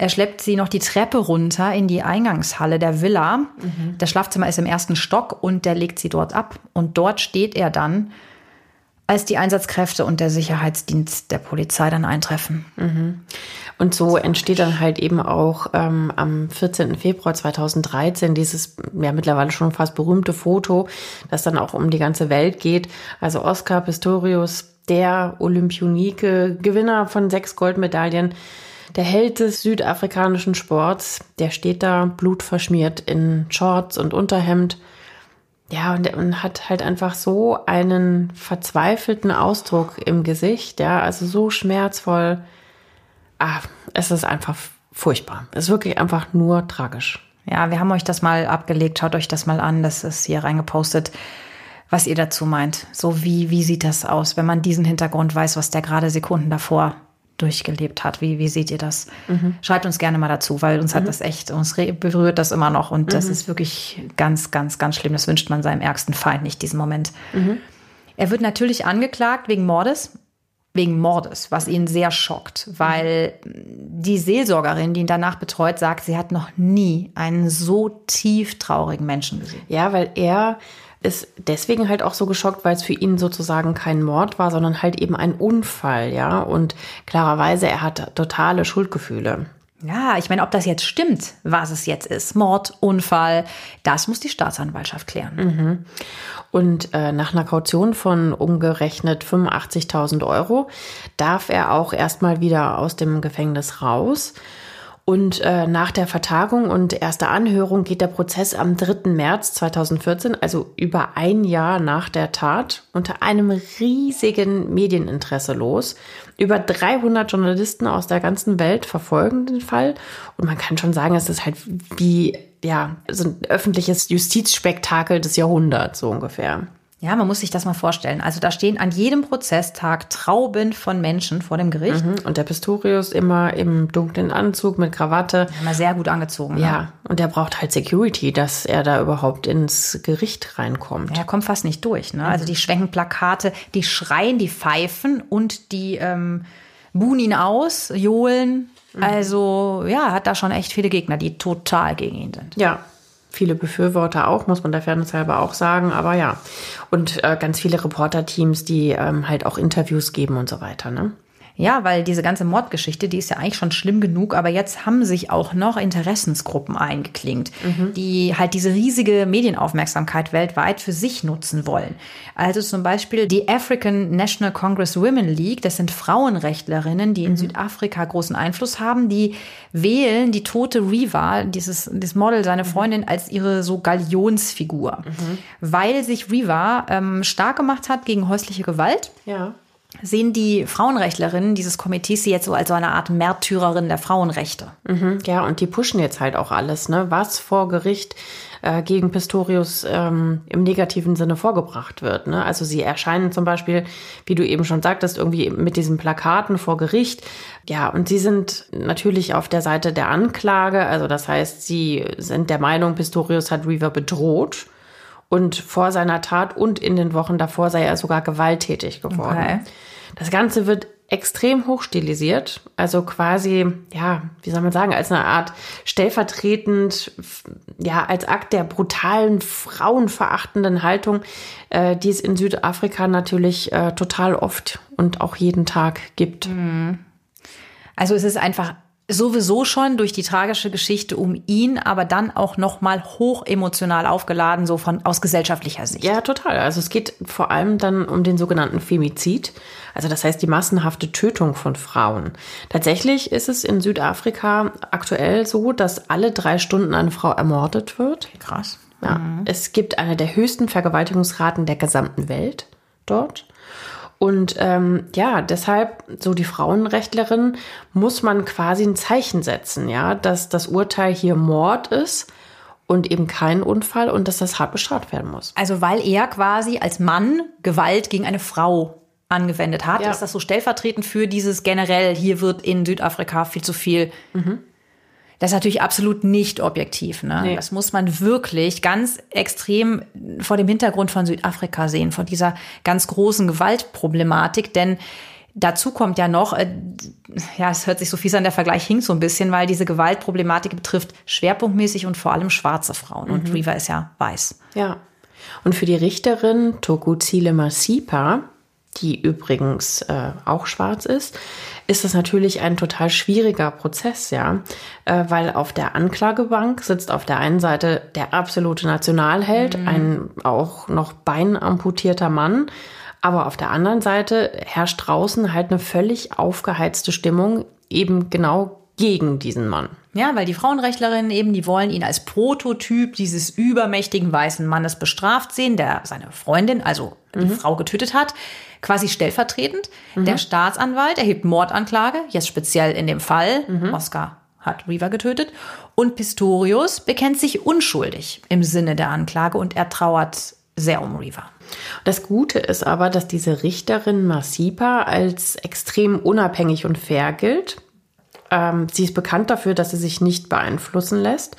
Er schleppt sie noch die Treppe runter in die Eingangshalle der Villa. Mhm. Das Schlafzimmer ist im ersten Stock und der legt sie dort ab. Und dort steht er dann, als die Einsatzkräfte und der Sicherheitsdienst der Polizei dann eintreffen. Mhm. Und so entsteht dann halt eben auch ähm, am 14. Februar 2013 dieses ja mittlerweile schon fast berühmte Foto, das dann auch um die ganze Welt geht. Also Oscar Pistorius, der Olympionike, Gewinner von sechs Goldmedaillen, der Held des südafrikanischen Sports, der steht da blutverschmiert in Shorts und Unterhemd. Ja, und, und hat halt einfach so einen verzweifelten Ausdruck im Gesicht, ja, also so schmerzvoll. Ah, es ist einfach furchtbar. Es ist wirklich einfach nur tragisch. Ja, wir haben euch das mal abgelegt. Schaut euch das mal an. Das ist hier reingepostet, was ihr dazu meint. So wie, wie sieht das aus, wenn man diesen Hintergrund weiß, was der gerade Sekunden davor durchgelebt hat. Wie, wie seht ihr das? Mhm. Schreibt uns gerne mal dazu, weil uns mhm. hat das echt, uns berührt das immer noch und mhm. das ist wirklich ganz, ganz, ganz schlimm. Das wünscht man seinem ärgsten Feind nicht, diesen Moment. Mhm. Er wird natürlich angeklagt wegen Mordes. wegen Mordes, was ihn sehr schockt, weil die Seelsorgerin, die ihn danach betreut, sagt, sie hat noch nie einen so tief traurigen Menschen gesehen. Ja, weil er ist deswegen halt auch so geschockt, weil es für ihn sozusagen kein Mord war, sondern halt eben ein Unfall, ja. Und klarerweise, er hat totale Schuldgefühle. Ja, ich meine, ob das jetzt stimmt, was es jetzt ist, Mord, Unfall, das muss die Staatsanwaltschaft klären. Mhm. Und äh, nach einer Kaution von umgerechnet 85.000 Euro darf er auch erstmal wieder aus dem Gefängnis raus. Und äh, nach der Vertagung und erster Anhörung geht der Prozess am 3. März 2014, also über ein Jahr nach der Tat, unter einem riesigen Medieninteresse los. Über 300 Journalisten aus der ganzen Welt verfolgen den Fall. Und man kann schon sagen, es ist halt wie, ja, so ein öffentliches Justizspektakel des Jahrhunderts, so ungefähr. Ja, man muss sich das mal vorstellen. Also da stehen an jedem Prozesstag Trauben von Menschen vor dem Gericht. Mhm. Und der Pistorius immer im dunklen Anzug mit Krawatte. Immer sehr gut angezogen. Ja, ne? und der braucht halt Security, dass er da überhaupt ins Gericht reinkommt. Ja, er kommt fast nicht durch. Ne? Also die schwenken Plakate, die schreien, die pfeifen und die ähm, buhen ihn aus, johlen. Mhm. Also ja, hat da schon echt viele Gegner, die total gegen ihn sind. Ja, viele Befürworter auch, muss man der Fairness halber auch sagen. Aber ja, und äh, ganz viele Reporterteams, die ähm, halt auch Interviews geben und so weiter. Ne? Ja, weil diese ganze Mordgeschichte, die ist ja eigentlich schon schlimm genug, aber jetzt haben sich auch noch Interessensgruppen eingeklingt, mhm. die halt diese riesige Medienaufmerksamkeit weltweit für sich nutzen wollen. Also zum Beispiel die African National Congress Women League, das sind Frauenrechtlerinnen, die in mhm. Südafrika großen Einfluss haben, die wählen die tote Riva, dieses, dieses Model, seine mhm. Freundin, als ihre so Galionsfigur, mhm. weil sich Riva ähm, stark gemacht hat gegen häusliche Gewalt. Ja sehen die Frauenrechtlerinnen dieses Komitees sie jetzt so als so eine Art Märtyrerin der Frauenrechte. Mhm, ja, und die pushen jetzt halt auch alles, ne? Was vor Gericht äh, gegen Pistorius ähm, im negativen Sinne vorgebracht wird. Ne? Also sie erscheinen zum Beispiel, wie du eben schon sagtest, irgendwie mit diesen Plakaten vor Gericht. Ja, und sie sind natürlich auf der Seite der Anklage. Also das heißt, sie sind der Meinung, Pistorius hat Reaver bedroht. Und vor seiner Tat und in den Wochen davor sei er sogar gewalttätig geworden. Okay. Das Ganze wird extrem hochstilisiert, also quasi, ja, wie soll man sagen, als eine Art stellvertretend, ja, als Akt der brutalen, frauenverachtenden Haltung, äh, die es in Südafrika natürlich äh, total oft und auch jeden Tag gibt. Mhm. Also es ist einfach sowieso schon durch die tragische Geschichte um ihn, aber dann auch noch mal hoch emotional aufgeladen, so von aus gesellschaftlicher Sicht. Ja, total. Also es geht vor allem dann um den sogenannten Femizid, also das heißt die massenhafte Tötung von Frauen. Tatsächlich ist es in Südafrika aktuell so, dass alle drei Stunden eine Frau ermordet wird. Krass. Ja, mhm. es gibt eine der höchsten Vergewaltigungsraten der gesamten Welt dort. Und ähm, ja, deshalb, so die Frauenrechtlerin, muss man quasi ein Zeichen setzen, ja, dass das Urteil hier Mord ist und eben kein Unfall und dass das hart bestraft werden muss. Also weil er quasi als Mann Gewalt gegen eine Frau angewendet hat, ja. ist das so stellvertretend für dieses generell, hier wird in Südafrika viel zu viel mhm. Das ist natürlich absolut nicht objektiv. Ne? Nee. Das muss man wirklich ganz extrem vor dem Hintergrund von Südafrika sehen, von dieser ganz großen Gewaltproblematik. Denn dazu kommt ja noch, äh, ja, es hört sich so fies an, der Vergleich hinkt so ein bisschen, weil diese Gewaltproblematik betrifft schwerpunktmäßig und vor allem schwarze Frauen. Mhm. Und Riva ist ja weiß. Ja. Und für die Richterin Tokuzile Masipa, die übrigens äh, auch schwarz ist, ist das natürlich ein total schwieriger Prozess, ja, äh, weil auf der Anklagebank sitzt auf der einen Seite der absolute Nationalheld, mhm. ein auch noch beinamputierter Mann, aber auf der anderen Seite herrscht draußen halt eine völlig aufgeheizte Stimmung, eben genau gegen diesen Mann. Ja, weil die Frauenrechtlerinnen eben, die wollen ihn als Prototyp dieses übermächtigen weißen Mannes bestraft sehen, der seine Freundin, also die mhm. Frau getötet hat quasi stellvertretend. Mhm. Der Staatsanwalt erhebt Mordanklage, jetzt speziell in dem Fall. Mhm. Oscar hat Weaver getötet. Und Pistorius bekennt sich unschuldig im Sinne der Anklage und er trauert sehr um Reaver. Das Gute ist aber, dass diese Richterin Masipa als extrem unabhängig und fair gilt. Ähm, sie ist bekannt dafür, dass sie sich nicht beeinflussen lässt.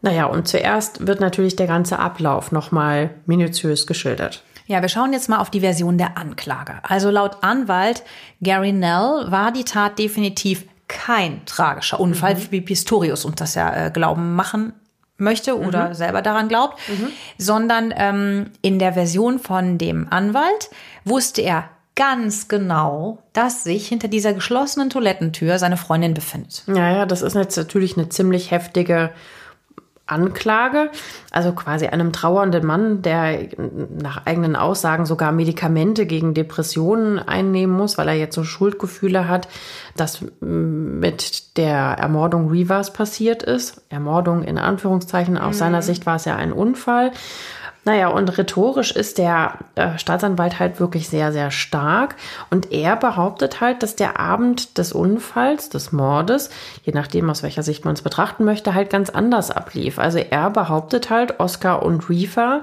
Naja, und zuerst wird natürlich der ganze Ablauf nochmal minutiös geschildert. Ja, wir schauen jetzt mal auf die Version der Anklage. Also laut Anwalt Gary Nell war die Tat definitiv kein tragischer Unfall, mhm. wie Pistorius uns das ja äh, glauben machen möchte oder mhm. selber daran glaubt, mhm. sondern ähm, in der Version von dem Anwalt wusste er ganz genau, dass sich hinter dieser geschlossenen Toilettentür seine Freundin befindet. Ja, ja, das ist jetzt natürlich eine ziemlich heftige Anklage, also quasi einem trauernden Mann, der nach eigenen Aussagen sogar Medikamente gegen Depressionen einnehmen muss, weil er jetzt so Schuldgefühle hat, dass mit der Ermordung Rivas passiert ist. Ermordung in Anführungszeichen, aus mhm. seiner Sicht war es ja ein Unfall. Naja, und rhetorisch ist der äh, Staatsanwalt halt wirklich sehr, sehr stark. Und er behauptet halt, dass der Abend des Unfalls, des Mordes, je nachdem, aus welcher Sicht man es betrachten möchte, halt ganz anders ablief. Also er behauptet halt, Oscar und Reefer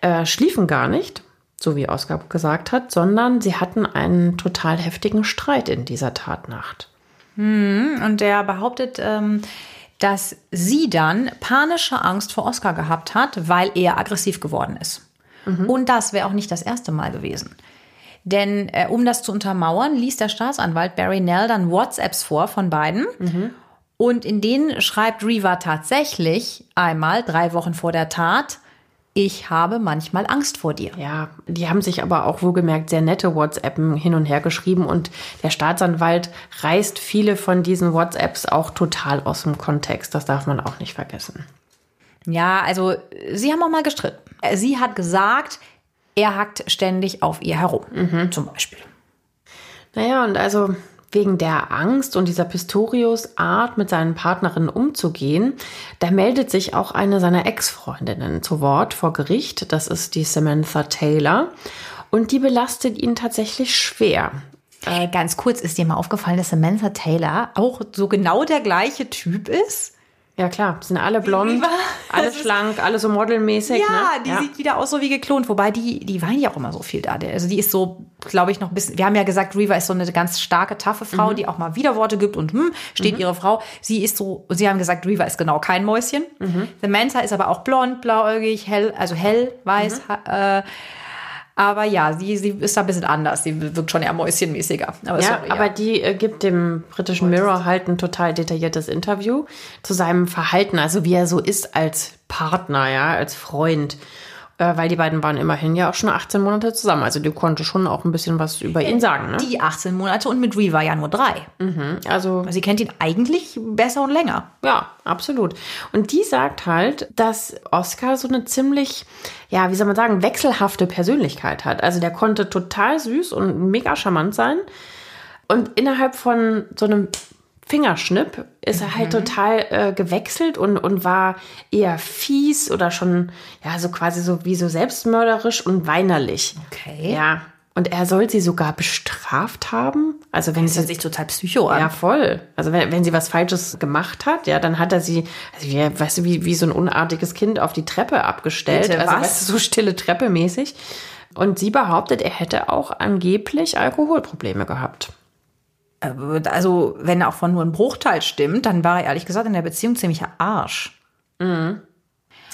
äh, schliefen gar nicht, so wie Oscar gesagt hat, sondern sie hatten einen total heftigen Streit in dieser Tatnacht. Hm, und der behauptet, ähm, dass sie dann panische Angst vor Oscar gehabt hat, weil er aggressiv geworden ist. Mhm. Und das wäre auch nicht das erste Mal gewesen. Denn äh, um das zu untermauern, ließ der Staatsanwalt Barry Nell dann WhatsApps vor von beiden. Mhm. Und in denen schreibt Reva tatsächlich einmal, drei Wochen vor der Tat, ich habe manchmal Angst vor dir. Ja, die haben sich aber auch wohlgemerkt sehr nette WhatsAppen hin und her geschrieben und der Staatsanwalt reißt viele von diesen WhatsApps auch total aus dem Kontext. Das darf man auch nicht vergessen. Ja, also sie haben auch mal gestritten. Sie hat gesagt, er hackt ständig auf ihr herum, mhm. zum Beispiel. Naja, und also wegen der Angst und dieser Pistorius Art, mit seinen Partnerinnen umzugehen, da meldet sich auch eine seiner Ex-Freundinnen zu Wort vor Gericht. Das ist die Samantha Taylor. Und die belastet ihn tatsächlich schwer. Äh, ganz kurz, ist dir mal aufgefallen, dass Samantha Taylor auch so genau der gleiche Typ ist? Ja, klar, sind alle blond, alle schlank, alle so modelmäßig. Ja, ne? die ja. sieht wieder aus so wie geklont. Wobei die, die weint ja auch immer so viel da. Also die ist so, glaube ich, noch ein bisschen. Wir haben ja gesagt, Reva ist so eine ganz starke, taffe Frau, mhm. die auch mal Widerworte gibt und hm, steht mhm. ihre Frau. Sie ist so, sie haben gesagt, Reva ist genau kein Mäuschen. Mhm. Samantha ist aber auch blond, blauäugig, hell, also hell, weiß. Mhm. Äh, aber ja, sie, sie ist da ein bisschen anders. Sie wirkt schon eher mäuschenmäßiger. Aber, ja, sorry, aber die äh, gibt dem britischen Mirror halt ein total detailliertes Interview zu seinem Verhalten, also wie er so ist als Partner, ja, als Freund weil die beiden waren immerhin ja auch schon 18 Monate zusammen. Also die konnte schon auch ein bisschen was über ihn sagen. Ne? Die 18 Monate und mit Reva ja nur drei. Mhm, also sie kennt ihn eigentlich besser und länger. Ja, absolut. Und die sagt halt, dass Oscar so eine ziemlich, ja, wie soll man sagen, wechselhafte Persönlichkeit hat. Also der konnte total süß und mega charmant sein. Und innerhalb von so einem Fingerschnipp ist er halt mhm. total äh, gewechselt und, und war eher fies oder schon, ja, so quasi so wie so selbstmörderisch und weinerlich. Okay. Ja. Und er soll sie sogar bestraft haben. Also wenn das sie sich total psycho an. Ja, voll. Also wenn, wenn sie was Falsches gemacht hat, ja, dann hat er sie, also wie, weißt du, wie, wie so ein unartiges Kind auf die Treppe abgestellt. Bitte, also was? weißt du, so stille Treppe mäßig. Und sie behauptet, er hätte auch angeblich Alkoholprobleme gehabt. Äh, also wenn er auch von nur einem Bruchteil stimmt, dann war er ehrlich gesagt in der Beziehung ziemlicher Arsch. Mhm.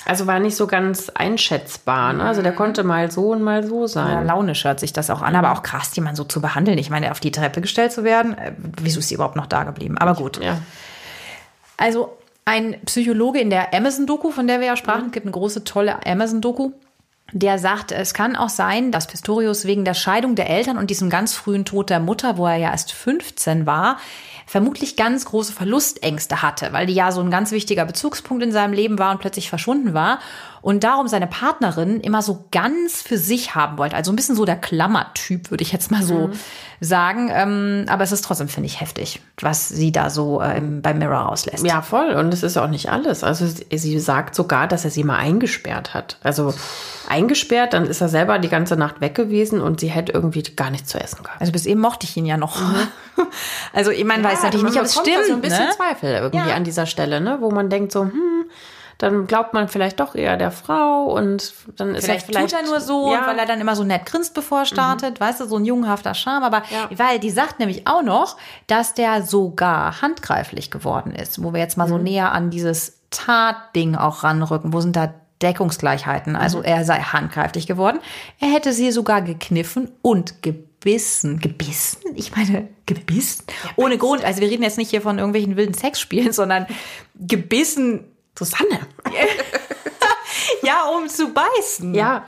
Also war nicht so ganz einschätzbar. Ne? Also der mhm. konnte mal so und mal so sein. Ja, launisch hört sich das auch an, aber auch krass, jemanden so zu behandeln. Ich meine, auf die Treppe gestellt zu werden, äh, wieso ist sie überhaupt noch da geblieben? Aber gut. Ja. Also ein Psychologe in der Amazon-Doku, von der wir ja sprachen, mhm. gibt eine große, tolle Amazon-Doku, der sagt, es kann auch sein, dass Pistorius wegen der Scheidung der Eltern und diesem ganz frühen Tod der Mutter, wo er ja erst 15 war, vermutlich ganz große Verlustängste hatte, weil die ja so ein ganz wichtiger Bezugspunkt in seinem Leben war und plötzlich verschwunden war und darum seine Partnerin immer so ganz für sich haben wollte. Also ein bisschen so der Klammertyp, würde ich jetzt mal so mhm. sagen. Ähm, aber es ist trotzdem, finde ich, heftig, was sie da so äh, beim Mirror rauslässt. Ja, voll. Und es ist auch nicht alles. Also sie sagt sogar, dass er sie mal eingesperrt hat. Also eingesperrt, dann ist er selber die ganze Nacht weg gewesen und sie hätte irgendwie gar nichts zu essen gehabt. Also bis eben mochte ich ihn ja noch. Mhm. Also ich meine, ja, weiß natürlich nicht, ob es stimmt. So ein bisschen ne? Zweifel irgendwie ja. an dieser Stelle, ne? wo man denkt so, hm, dann glaubt man vielleicht doch eher der Frau und dann ist vielleicht er vielleicht tut er nur so, ja. weil er dann immer so nett grinst, bevor er startet, mhm. weißt du, so ein jungenhafter Charme. Aber ja. weil die sagt nämlich auch noch, dass der sogar handgreiflich geworden ist, wo wir jetzt mal mhm. so näher an dieses Tatding auch ranrücken. Wo sind da Deckungsgleichheiten. Also er sei handgreiflich geworden. Er hätte sie sogar gekniffen und gebissen. Gebissen? Ich meine, gebissen? Ohne Grund. Also wir reden jetzt nicht hier von irgendwelchen wilden Sexspielen, sondern gebissen. Susanne. ja, um zu beißen. Ja,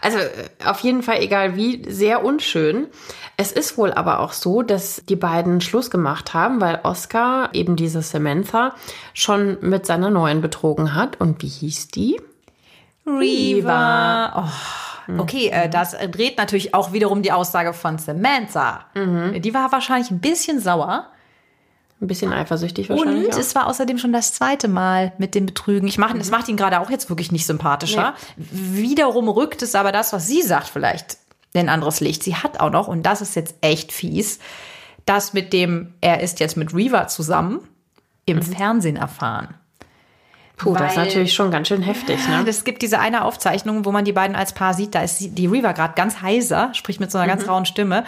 also äh, auf jeden Fall, egal wie, sehr unschön. Es ist wohl aber auch so, dass die beiden Schluss gemacht haben, weil Oscar, eben diese Samantha, schon mit seiner neuen betrogen hat. Und wie hieß die? Riva. Oh, okay, äh, das dreht natürlich auch wiederum die Aussage von Samantha. Die war wahrscheinlich ein bisschen sauer. Ein bisschen eifersüchtig wahrscheinlich. Und auch. es war außerdem schon das zweite Mal mit dem Betrügen. Ich mache, das macht ihn gerade auch jetzt wirklich nicht sympathischer. Wiederum rückt es aber das, was sie sagt, vielleicht in ein anderes Licht. Sie hat auch noch, und das ist jetzt echt fies, das mit dem, er ist jetzt mit Reva zusammen, im Fernsehen erfahren. Puh, das ist natürlich schon ganz schön heftig, ne? Es gibt diese eine Aufzeichnung, wo man die beiden als Paar sieht. Da ist die Reva gerade ganz heiser, spricht mit so einer ganz rauen Stimme.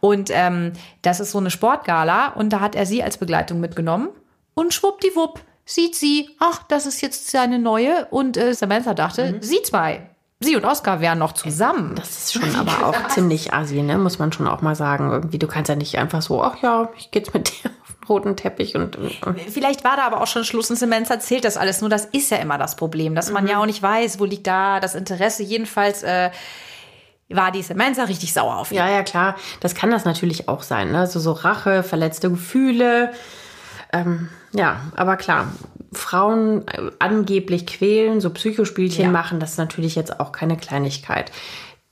Und ähm, das ist so eine Sportgala. Und da hat er sie als Begleitung mitgenommen. Und schwuppdiwupp sieht sie, ach, das ist jetzt seine neue. Und äh, Samantha dachte, sie zwei, sie und Oscar wären noch zusammen. Das ist schon aber auch ziemlich assi, ne? Muss man schon auch mal sagen. Irgendwie, du kannst ja nicht einfach so, ach ja, ich jetzt mit dir roten Teppich und, und Vielleicht war da aber auch schon Schluss und Samantha erzählt das alles. Nur das ist ja immer das Problem, dass man ja auch nicht weiß, wo liegt da das Interesse. Jedenfalls äh, war die Samantha richtig sauer auf ihn. Ja, ja, klar. Das kann das natürlich auch sein. Ne? Also so Rache, verletzte Gefühle. Ähm, ja, aber klar, Frauen äh, angeblich quälen, so Psychospielchen Ja. machen, das ist natürlich jetzt auch keine Kleinigkeit.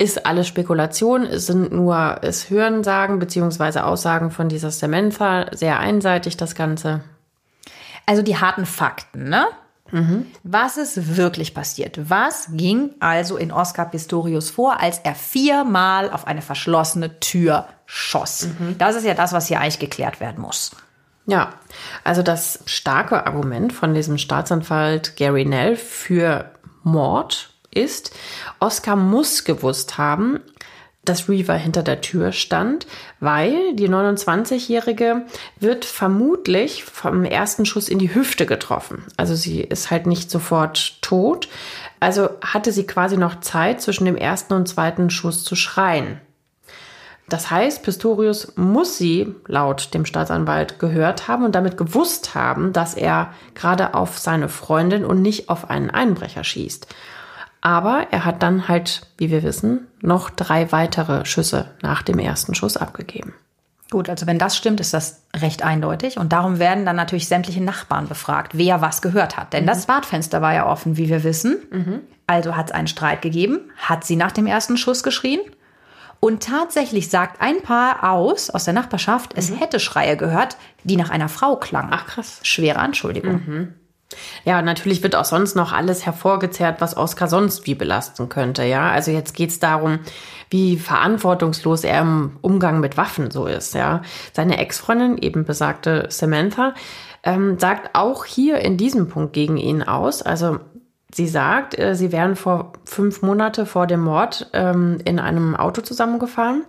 Ist alles Spekulation, es sind nur es Hörensagen beziehungsweise Aussagen von dieser Samantha, sehr einseitig das Ganze. Also die harten Fakten, ne? Was ist wirklich passiert? Was ging also in Oscar Pistorius vor, als er viermal auf eine verschlossene Tür schoss? Das ist ja das, was hier eigentlich geklärt werden muss. Ja, also das starke Argument von diesem Staatsanwalt Gary Nell für Mord ist, Oscar muss gewusst haben, dass Reaver hinter der Tür stand, weil die 29-Jährige wird vermutlich vom ersten Schuss in die Hüfte getroffen. Also sie ist halt nicht sofort tot. Also hatte sie quasi noch Zeit, zwischen dem ersten und zweiten Schuss zu schreien. Das heißt, Pistorius muss sie laut dem Staatsanwalt gehört haben und damit gewusst haben, dass er gerade auf seine Freundin und nicht auf einen Einbrecher schießt. Aber er hat dann halt, wie wir wissen, noch drei weitere Schüsse nach dem ersten Schuss abgegeben. Gut, also wenn das stimmt, ist das recht eindeutig. Und darum werden dann natürlich sämtliche Nachbarn befragt, wer was gehört hat. Denn das Badfenster war ja offen, wie wir wissen. Also hat es einen Streit gegeben. Hat sie nach dem ersten Schuss geschrien? Und tatsächlich sagt ein Paar aus, aus der Nachbarschaft, es hätte Schreie gehört, die nach einer Frau klangen. Ach, krass. Schwere Anschuldigung. Ja, natürlich wird auch sonst noch alles hervorgezerrt, was Oskar sonst wie belasten könnte. Ja, also jetzt geht's darum, wie verantwortungslos er im Umgang mit Waffen so ist. Ja, seine Ex-Freundin, eben besagte Samantha, ähm, sagt auch hier in diesem Punkt gegen ihn aus. Also sie sagt, äh, sie wären vor fünf Monate vor dem Mord ähm, in einem Auto zusammengefahren.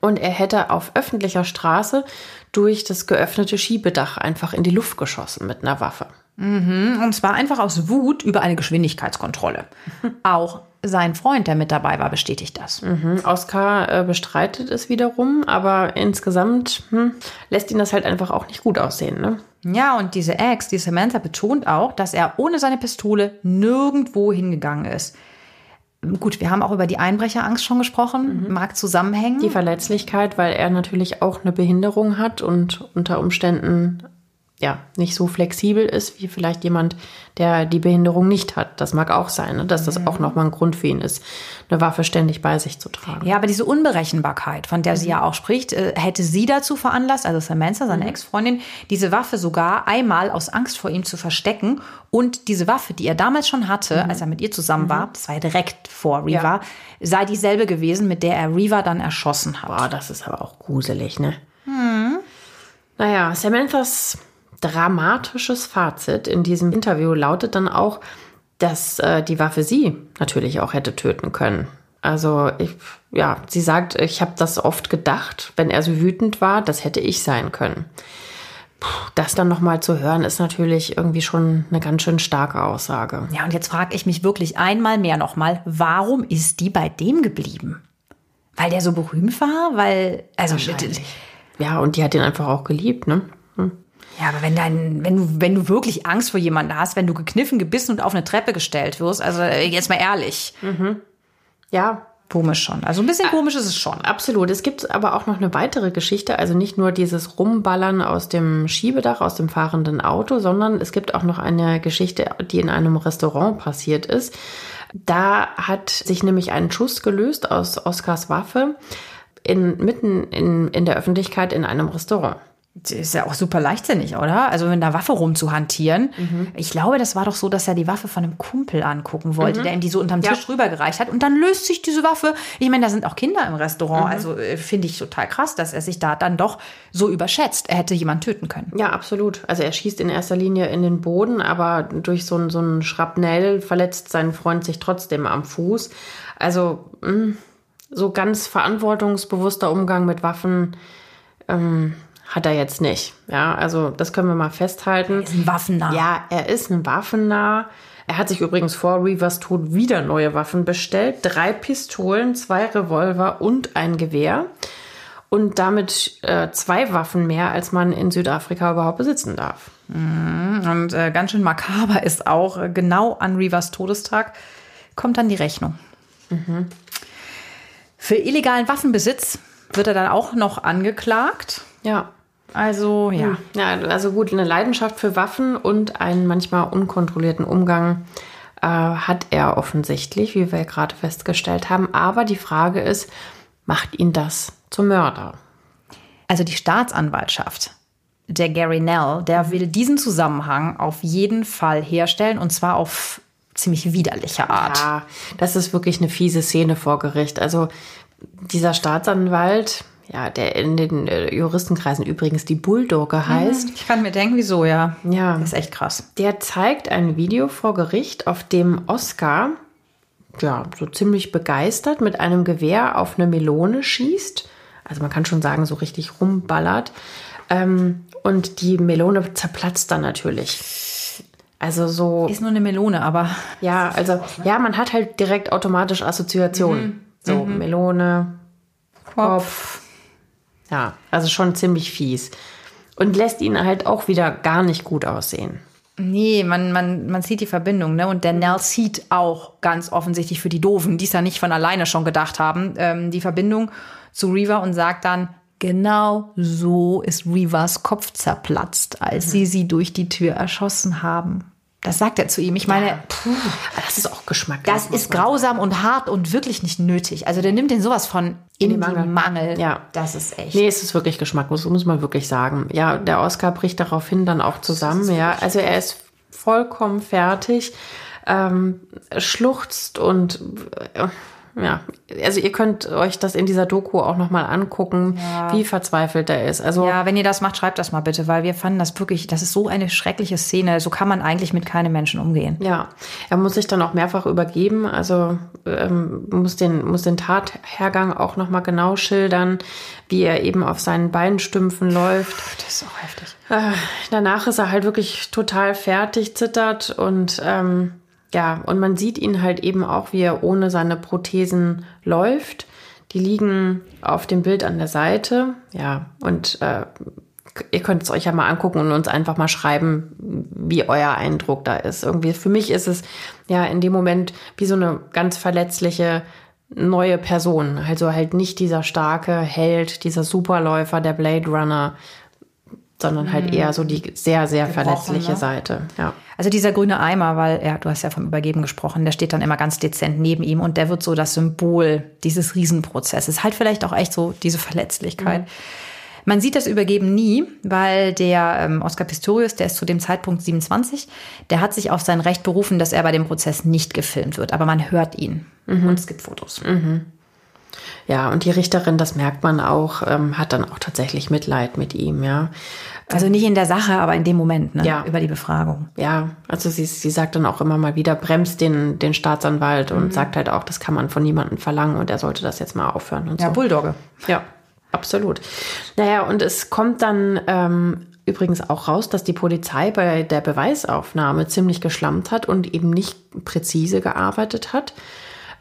Und er hätte auf öffentlicher Straße durch das geöffnete Schiebedach einfach in die Luft geschossen mit einer Waffe. Und zwar einfach aus Wut über eine Geschwindigkeitskontrolle. Auch sein Freund, der mit dabei war, bestätigt das. Oscar äh, bestreitet es wiederum, aber insgesamt hm, lässt ihn das halt einfach auch nicht gut aussehen. Ne? Ja, und diese Ex, die Samantha, betont auch, dass er ohne seine Pistole nirgendwo hingegangen ist. Gut, wir haben auch über die Einbrecherangst schon gesprochen. Mag zusammenhängen. Die Verletzlichkeit, weil er natürlich auch eine Behinderung hat und unter Umständen ja nicht so flexibel ist wie vielleicht jemand, der die Behinderung nicht hat. Das mag auch sein, ne? dass das auch nochmal ein Grund für ihn ist, eine Waffe ständig bei sich zu tragen. Ja, aber diese Unberechenbarkeit, von der sie ja auch spricht, äh, hätte sie dazu veranlasst, also Samantha, seine Ex-Freundin, diese Waffe sogar einmal aus Angst vor ihm zu verstecken. Und diese Waffe, die er damals schon hatte, als er mit ihr zusammen war, das war ja direkt vor Reva, Ja. sei dieselbe gewesen, mit der er Reva dann erschossen hat. Boah, das ist aber auch gruselig, ne? Naja, Samanthas dramatisches Fazit in diesem Interview lautet dann auch, dass äh, die Waffe sie natürlich auch hätte töten können. Also, ich, ja, sie sagt, ich habe das oft gedacht, wenn er so wütend war, das hätte ich sein können. das dann nochmal zu hören, ist natürlich irgendwie schon eine ganz schön starke Aussage. Ja, und jetzt frage ich mich wirklich einmal mehr nochmal, warum ist die bei dem geblieben? Weil der so berühmt war? Weil, also. Ja, und die hat ihn einfach auch geliebt, ne? Ja, aber wenn, dein, wenn, du, wenn du wirklich Angst vor jemandem hast, wenn du gekniffen, gebissen und auf eine Treppe gestellt wirst, also jetzt mal ehrlich. Mhm. Ja, Komisch schon. Also ein bisschen komisch ist es schon. Absolut. Es gibt aber auch noch eine weitere Geschichte. Also nicht nur dieses Rumballern aus dem Schiebedach, aus dem fahrenden Auto, sondern es gibt auch noch eine Geschichte, die in einem Restaurant passiert ist. Da hat sich nämlich ein Schuss gelöst aus Oskars Waffe in, mitten in, in der Öffentlichkeit in einem Restaurant. Das ist ja auch super leichtsinnig, oder? Also mit einer Waffe rumzuhantieren. Mhm. Ich glaube, das war doch so, dass er die Waffe von einem Kumpel angucken wollte, mhm. der ihm die so unterm Tisch ja. rübergereicht hat. Und dann löst sich diese Waffe. Ich meine, da sind auch Kinder im Restaurant. Mhm. Also äh, finde ich total krass, dass er sich da dann doch so überschätzt. Er hätte jemanden töten können. Ja, absolut. Also er schießt in erster Linie in den Boden, aber durch so ein, so ein Schrapnell verletzt sein Freund sich trotzdem am Fuß. Also mh, mm, so ganz verantwortungsbewusster Umgang mit Waffen. Ähm, hat er jetzt nicht. Ja, also das können wir mal festhalten. Er ist ein Waffennah. Ja, er ist ein Waffennah. Er hat sich übrigens vor Reavers Tod wieder neue Waffen bestellt. Drei Pistolen, zwei Revolver und ein Gewehr. Und damit äh, zwei Waffen mehr, als man in Südafrika überhaupt besitzen darf. Mhm. Und äh, ganz schön makaber ist auch, äh, genau an Reavers Todestag kommt dann die Rechnung. Mhm. Für illegalen Waffenbesitz wird er dann auch noch angeklagt. Ja. Also ja. Hm. Ja, also gut, eine Leidenschaft für Waffen und einen manchmal unkontrollierten Umgang äh, hat er offensichtlich, wie wir gerade festgestellt haben. Aber die Frage ist, macht ihn das zum Mörder? Also die Staatsanwaltschaft, der Gary Nell, der will diesen Zusammenhang auf jeden Fall herstellen und zwar auf ziemlich widerliche Art. Ja, das ist wirklich eine fiese Szene vor Gericht. Also dieser Staatsanwalt, ja, der in den äh, Juristenkreisen übrigens die Bulldogge heißt. Ich kann mir denken, wieso, ja. Ja. Das ist echt krass. Der zeigt ein Video vor Gericht, auf dem Oscar, ja, so ziemlich begeistert mit einem Gewehr auf eine Melone schießt. Also man kann schon sagen, so richtig rumballert. Ähm, und die Melone zerplatzt dann natürlich. Also so. Ist nur eine Melone, aber. Ja, also, ja, man hat halt direkt automatisch Assoziationen. Mhm. So, mhm. Melone, Kopf. Kopf ja, also schon ziemlich fies. Und lässt ihn halt auch wieder gar nicht gut aussehen. Nee, man, man, man sieht die Verbindung, ne? Und der Nell sieht auch ganz offensichtlich für die Doofen, die es ja nicht von alleine schon gedacht haben, ähm, die Verbindung zu Reva und sagt dann, genau so ist Revas Kopf zerplatzt, als mhm. sie sie durch die Tür erschossen haben. Das sagt er zu ihm. Ich meine, ja. puh, das ist auch Geschmack. Das ist grausam und hart und wirklich nicht nötig. Also der nimmt den sowas von in, in Mangel. Mangel. Ja. Das ist echt. Nee, es ist wirklich geschmacklos, muss man wirklich sagen. Ja, der Oscar bricht daraufhin dann auch zusammen. Ja, also er ist vollkommen fertig, ähm, schluchzt und äh, ja, also ihr könnt euch das in dieser Doku auch nochmal angucken, ja. wie verzweifelt er ist. Also ja, wenn ihr das macht, schreibt das mal bitte, weil wir fanden das wirklich, das ist so eine schreckliche Szene. So kann man eigentlich mit keinem Menschen umgehen. Ja, er muss sich dann auch mehrfach übergeben, also ähm, muss den muss den Tathergang auch nochmal genau schildern, wie er eben auf seinen Beinstümpfen läuft. Das ist auch heftig. Äh, danach ist er halt wirklich total fertig, zittert und ähm, ja, und man sieht ihn halt eben auch, wie er ohne seine Prothesen läuft. Die liegen auf dem Bild an der Seite. Ja, und äh, ihr könnt es euch ja mal angucken und uns einfach mal schreiben, wie euer Eindruck da ist. Irgendwie für mich ist es ja in dem Moment wie so eine ganz verletzliche neue Person. Also halt nicht dieser starke Held, dieser Superläufer, der Blade Runner, sondern halt mhm. eher so die sehr, sehr Gebrochen, verletzliche ne? Seite. Ja. Also dieser grüne Eimer, weil ja, du hast ja vom Übergeben gesprochen, der steht dann immer ganz dezent neben ihm und der wird so das Symbol dieses Riesenprozesses. Halt vielleicht auch echt so diese Verletzlichkeit. Mhm. Man sieht das Übergeben nie, weil der ähm, Oscar Pistorius, der ist zu dem Zeitpunkt 27, der hat sich auf sein Recht berufen, dass er bei dem Prozess nicht gefilmt wird. Aber man hört ihn mhm. und es gibt Fotos. Mhm. Ja, und die Richterin, das merkt man auch, ähm, hat dann auch tatsächlich Mitleid mit ihm, ja. Also nicht in der Sache, aber in dem Moment, ne? Ja. Über die Befragung. Ja, also sie, sie sagt dann auch immer mal wieder, bremst den, den Staatsanwalt und mhm. sagt halt auch, das kann man von niemandem verlangen und er sollte das jetzt mal aufhören und ja, so. Bulldogge. Ja, absolut. Naja, und es kommt dann ähm, übrigens auch raus, dass die Polizei bei der Beweisaufnahme ziemlich geschlammt hat und eben nicht präzise gearbeitet hat.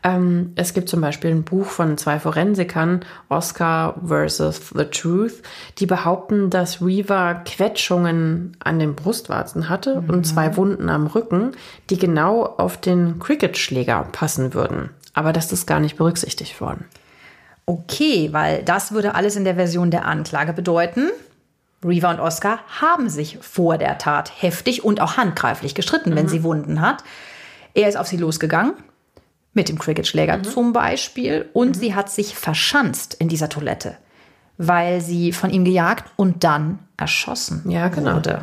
Ähm, es gibt zum Beispiel ein Buch von zwei Forensikern, Oscar versus The Truth, die behaupten, dass Reaver Quetschungen an den Brustwarzen hatte mhm. und zwei Wunden am Rücken, die genau auf den Cricket-Schläger passen würden. Aber das ist gar nicht berücksichtigt worden. Okay, weil das würde alles in der Version der Anklage bedeuten. Reaver und Oscar haben sich vor der Tat heftig und auch handgreiflich gestritten, mhm. wenn sie Wunden hat. Er ist auf sie losgegangen, mit dem Cricketschläger mhm. zum Beispiel, und mhm. sie hat sich verschanzt in dieser Toilette, weil sie von ihm gejagt und dann erschossen ja, genau. wurde.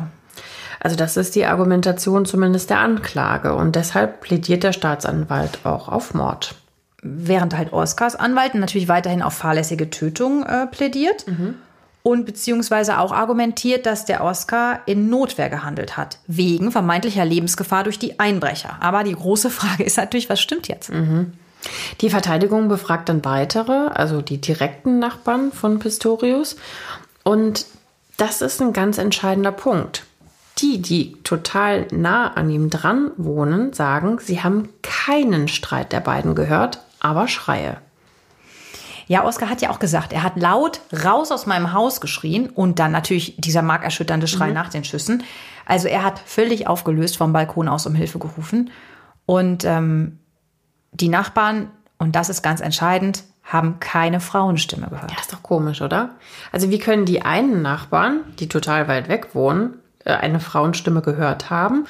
Also das ist die Argumentation zumindest der Anklage und deshalb plädiert der Staatsanwalt auch auf Mord. Während halt Oscars Anwalt natürlich weiterhin auf fahrlässige Tötung äh, plädiert. Mhm und beziehungsweise auch argumentiert, dass der Oscar in Notwehr gehandelt hat, wegen vermeintlicher Lebensgefahr durch die Einbrecher. Aber die große Frage ist natürlich, was stimmt jetzt? Mhm. Die Verteidigung befragt dann weitere, also die direkten Nachbarn von Pistorius. Und das ist ein ganz entscheidender Punkt. Die, die total nah an ihm dran wohnen, sagen, sie haben keinen Streit der beiden gehört, aber Schreie. Ja, Oskar hat ja auch gesagt, er hat laut raus aus meinem Haus geschrien und dann natürlich dieser markerschütternde Schrei mhm. nach den Schüssen. Also er hat völlig aufgelöst vom Balkon aus um Hilfe gerufen. Und ähm, die Nachbarn, und das ist ganz entscheidend, haben keine Frauenstimme gehört. Ja, ist doch komisch, oder? Also wie können die einen Nachbarn, die total weit weg wohnen, äh, eine Frauenstimme gehört haben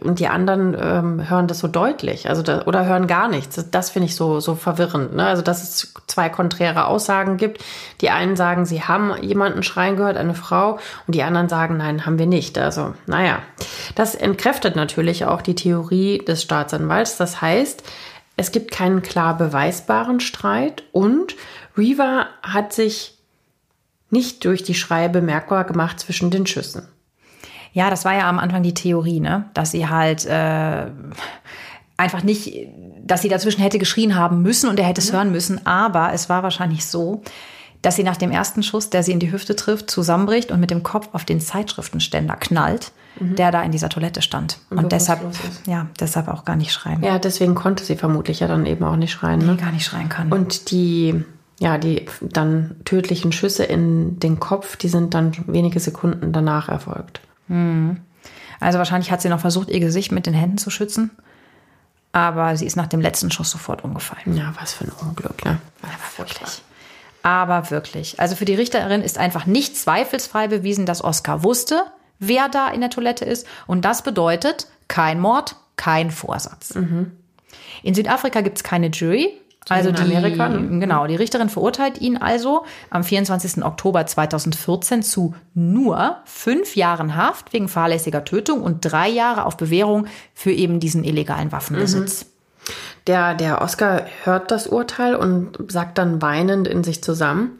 und die anderen ähm, hören das so deutlich, also da, oder hören gar nichts. Das, das finde ich so so verwirrend. Ne? Also dass es zwei konträre Aussagen gibt. Die einen sagen, sie haben jemanden schreien gehört, eine Frau, und die anderen sagen, nein, haben wir nicht. Also naja, das entkräftet natürlich auch die Theorie des Staatsanwalts. Das heißt, es gibt keinen klar beweisbaren Streit und Reaver hat sich nicht durch die Schreie bemerkbar gemacht zwischen den Schüssen. Ja, das war ja am Anfang die Theorie, ne? Dass sie halt äh, einfach nicht, dass sie dazwischen hätte geschrien haben müssen und er hätte es mhm. hören müssen. Aber es war wahrscheinlich so, dass sie nach dem ersten Schuss, der sie in die Hüfte trifft, zusammenbricht und mit dem Kopf auf den Zeitschriftenständer knallt, mhm. der da in dieser Toilette stand. Und, und deshalb, ja, deshalb auch gar nicht schreien. Ja, deswegen konnte sie vermutlich ja dann eben auch nicht schreien. Ne? Nee, gar nicht schreien kann. Und die, ja, die dann tödlichen Schüsse in den Kopf, die sind dann wenige Sekunden danach erfolgt. Hm. Also wahrscheinlich hat sie noch versucht, ihr Gesicht mit den Händen zu schützen. Aber sie ist nach dem letzten Schuss sofort umgefallen. Ja, was für ein Unglück, ne? Aber wirklich. Aber wirklich. Also für die Richterin ist einfach nicht zweifelsfrei bewiesen, dass Oskar wusste, wer da in der Toilette ist. Und das bedeutet kein Mord, kein Vorsatz. Mhm. In Südafrika gibt es keine Jury. Also die, Amerika, ne? genau, die Richterin verurteilt ihn also am 24. Oktober 2014 zu nur fünf Jahren Haft wegen fahrlässiger Tötung und drei Jahre auf Bewährung für eben diesen illegalen Waffenbesitz. Mhm. Der, der Oscar hört das Urteil und sagt dann weinend in sich zusammen.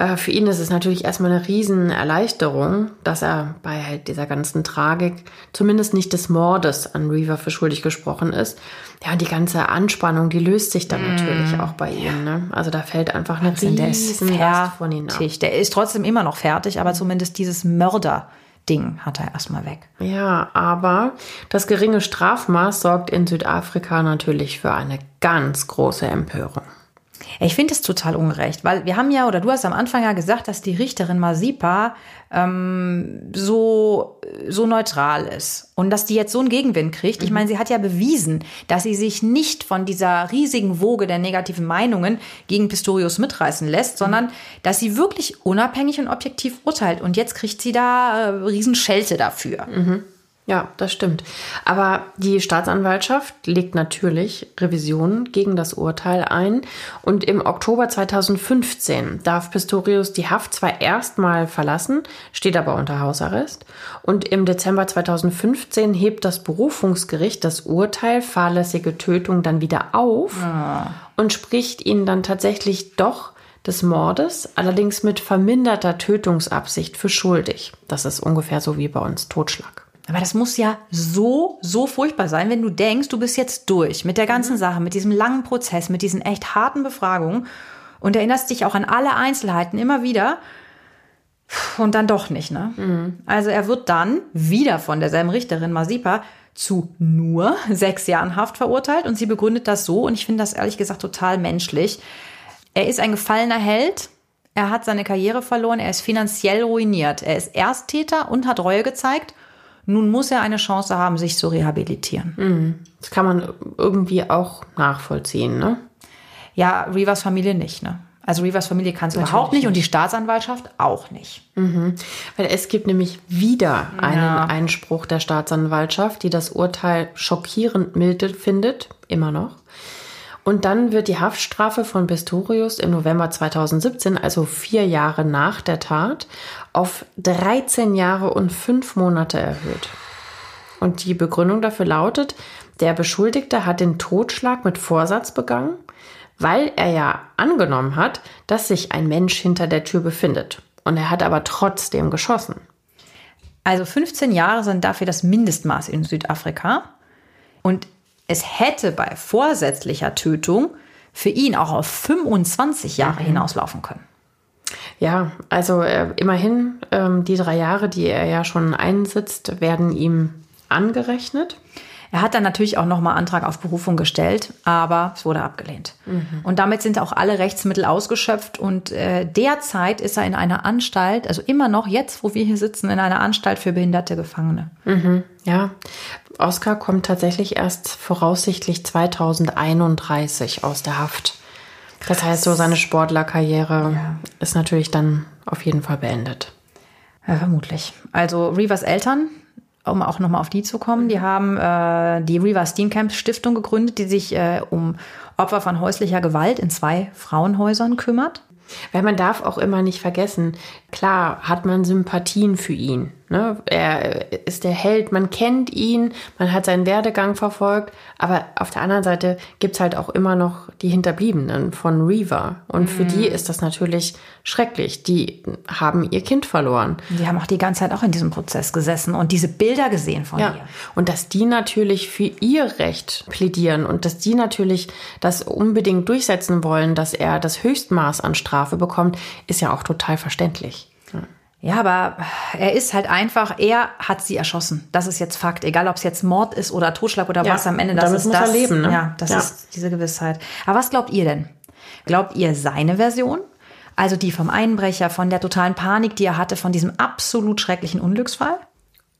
Äh, für ihn ist es natürlich erstmal eine Riesenerleichterung, dass er bei halt dieser ganzen Tragik zumindest nicht des Mordes an Reaver für schuldig gesprochen ist. Ja, und die ganze Anspannung, die löst sich dann mm. natürlich auch bei ihm. Ne? Also da fällt einfach eine riesen der ist Last von ihm ab. Der ist trotzdem immer noch fertig, aber zumindest dieses Mörder. Ding hat er erstmal weg. Ja, aber das geringe Strafmaß sorgt in Südafrika natürlich für eine ganz große Empörung. Ich finde es total ungerecht, weil wir haben ja, oder du hast am Anfang ja gesagt, dass die Richterin Masipa ähm, so, so neutral ist und dass die jetzt so einen Gegenwind kriegt. Ich mhm. meine, sie hat ja bewiesen, dass sie sich nicht von dieser riesigen Woge der negativen Meinungen gegen Pistorius mitreißen lässt, mhm. sondern dass sie wirklich unabhängig und objektiv urteilt. Und jetzt kriegt sie da äh, Riesenschelte dafür. Mhm. Ja, das stimmt. Aber die Staatsanwaltschaft legt natürlich Revisionen gegen das Urteil ein. Und im Oktober 2015 darf Pistorius die Haft zwar erstmal verlassen, steht aber unter Hausarrest. Und im Dezember 2015 hebt das Berufungsgericht das Urteil fahrlässige Tötung dann wieder auf ah. und spricht ihn dann tatsächlich doch des Mordes, allerdings mit verminderter Tötungsabsicht für schuldig. Das ist ungefähr so wie bei uns Totschlag. Aber das muss ja so, so furchtbar sein, wenn du denkst, du bist jetzt durch mit der ganzen mhm. Sache, mit diesem langen Prozess, mit diesen echt harten Befragungen und erinnerst dich auch an alle Einzelheiten immer wieder. Und dann doch nicht, ne? Mhm. Also er wird dann wieder von derselben Richterin Masipa zu nur sechs Jahren Haft verurteilt und sie begründet das so und ich finde das ehrlich gesagt total menschlich. Er ist ein gefallener Held, er hat seine Karriere verloren, er ist finanziell ruiniert, er ist Ersttäter und hat Reue gezeigt. Nun muss er eine Chance haben, sich zu rehabilitieren. Mhm. Das kann man irgendwie auch nachvollziehen, ne? Ja, Rivers Familie nicht, ne? Also Rivers Familie kann es überhaupt nicht und die Staatsanwaltschaft auch nicht. Mhm. Weil es gibt nämlich wieder einen ja. Einspruch der Staatsanwaltschaft, die das Urteil schockierend milde findet, immer noch. Und dann wird die Haftstrafe von Pistorius im November 2017, also vier Jahre nach der Tat, auf 13 Jahre und fünf Monate erhöht. Und die Begründung dafür lautet, der Beschuldigte hat den Totschlag mit Vorsatz begangen, weil er ja angenommen hat, dass sich ein Mensch hinter der Tür befindet. Und er hat aber trotzdem geschossen. Also 15 Jahre sind dafür das Mindestmaß in Südafrika. Und es hätte bei vorsätzlicher Tötung für ihn auch auf 25 Jahre mhm. hinauslaufen können. Ja, also äh, immerhin, ähm, die drei Jahre, die er ja schon einsitzt, werden ihm angerechnet. Er hat dann natürlich auch nochmal Antrag auf Berufung gestellt, aber es wurde abgelehnt. Mhm. Und damit sind auch alle Rechtsmittel ausgeschöpft. Und äh, derzeit ist er in einer Anstalt, also immer noch jetzt, wo wir hier sitzen, in einer Anstalt für behinderte Gefangene. Mhm. Ja, Oscar kommt tatsächlich erst voraussichtlich 2031 aus der Haft. Krass. Das heißt, so seine Sportlerkarriere ja. ist natürlich dann auf jeden Fall beendet. Ja, vermutlich. Also Reavers Eltern um auch nochmal auf die zu kommen, die haben äh, die Riva Steenkamp Stiftung gegründet, die sich äh, um Opfer von häuslicher Gewalt in zwei Frauenhäusern kümmert. Weil man darf auch immer nicht vergessen, klar hat man Sympathien für ihn. Ne? Er ist der Held, man kennt ihn, man hat seinen Werdegang verfolgt, aber auf der anderen Seite gibt es halt auch immer noch die Hinterbliebenen von Reaver. Und mhm. für die ist das natürlich schrecklich. Die haben ihr Kind verloren. Die haben auch die ganze Zeit auch in diesem Prozess gesessen und diese Bilder gesehen von ja. ihr. Und dass die natürlich für ihr Recht plädieren und dass die natürlich das unbedingt durchsetzen wollen, dass er das Höchstmaß an Strafe bekommt, ist ja auch total verständlich. Ja, aber er ist halt einfach, er hat sie erschossen. Das ist jetzt Fakt. Egal, ob es jetzt Mord ist oder Totschlag oder ja, was am Ende. Das ist muss das. Leben, ne? Ja, das ja. ist diese Gewissheit. Aber was glaubt ihr denn? Glaubt ihr seine Version? Also die vom Einbrecher, von der totalen Panik, die er hatte, von diesem absolut schrecklichen Unglücksfall?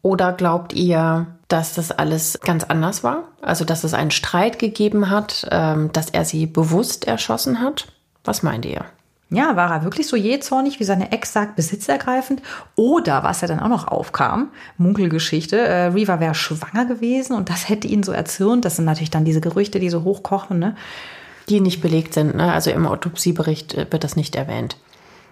Oder glaubt ihr, dass das alles ganz anders war? Also, dass es einen Streit gegeben hat, ähm, dass er sie bewusst erschossen hat? Was meint ihr? Ja, war er wirklich so jähzornig, wie seine Ex sagt, besitzergreifend? Oder, was ja dann auch noch aufkam, Munkelgeschichte, äh, Reaver wäre schwanger gewesen und das hätte ihn so erzürnt. Das sind natürlich dann diese Gerüchte, die so hochkochen, ne? Die nicht belegt sind, ne? Also im Autopsiebericht äh, wird das nicht erwähnt.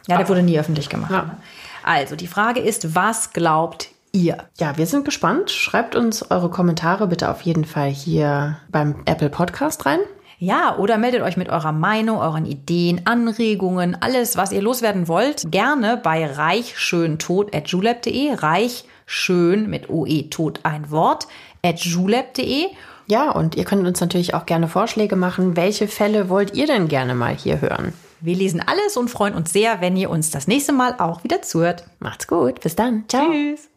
Ja, der wurde nie öffentlich gemacht. Ja. Ne? Also, die Frage ist, was glaubt ihr? Ja, wir sind gespannt. Schreibt uns eure Kommentare bitte auf jeden Fall hier beim Apple Podcast rein. Ja, oder meldet euch mit eurer Meinung, euren Ideen, Anregungen, alles, was ihr loswerden wollt, gerne bei reichschöntod.julep.de. Reichschön mit OE tot ein Wort at julep.de. Ja, und ihr könnt uns natürlich auch gerne Vorschläge machen. Welche Fälle wollt ihr denn gerne mal hier hören? Wir lesen alles und freuen uns sehr, wenn ihr uns das nächste Mal auch wieder zuhört. Macht's gut. Bis dann. Ciao. Tschüss.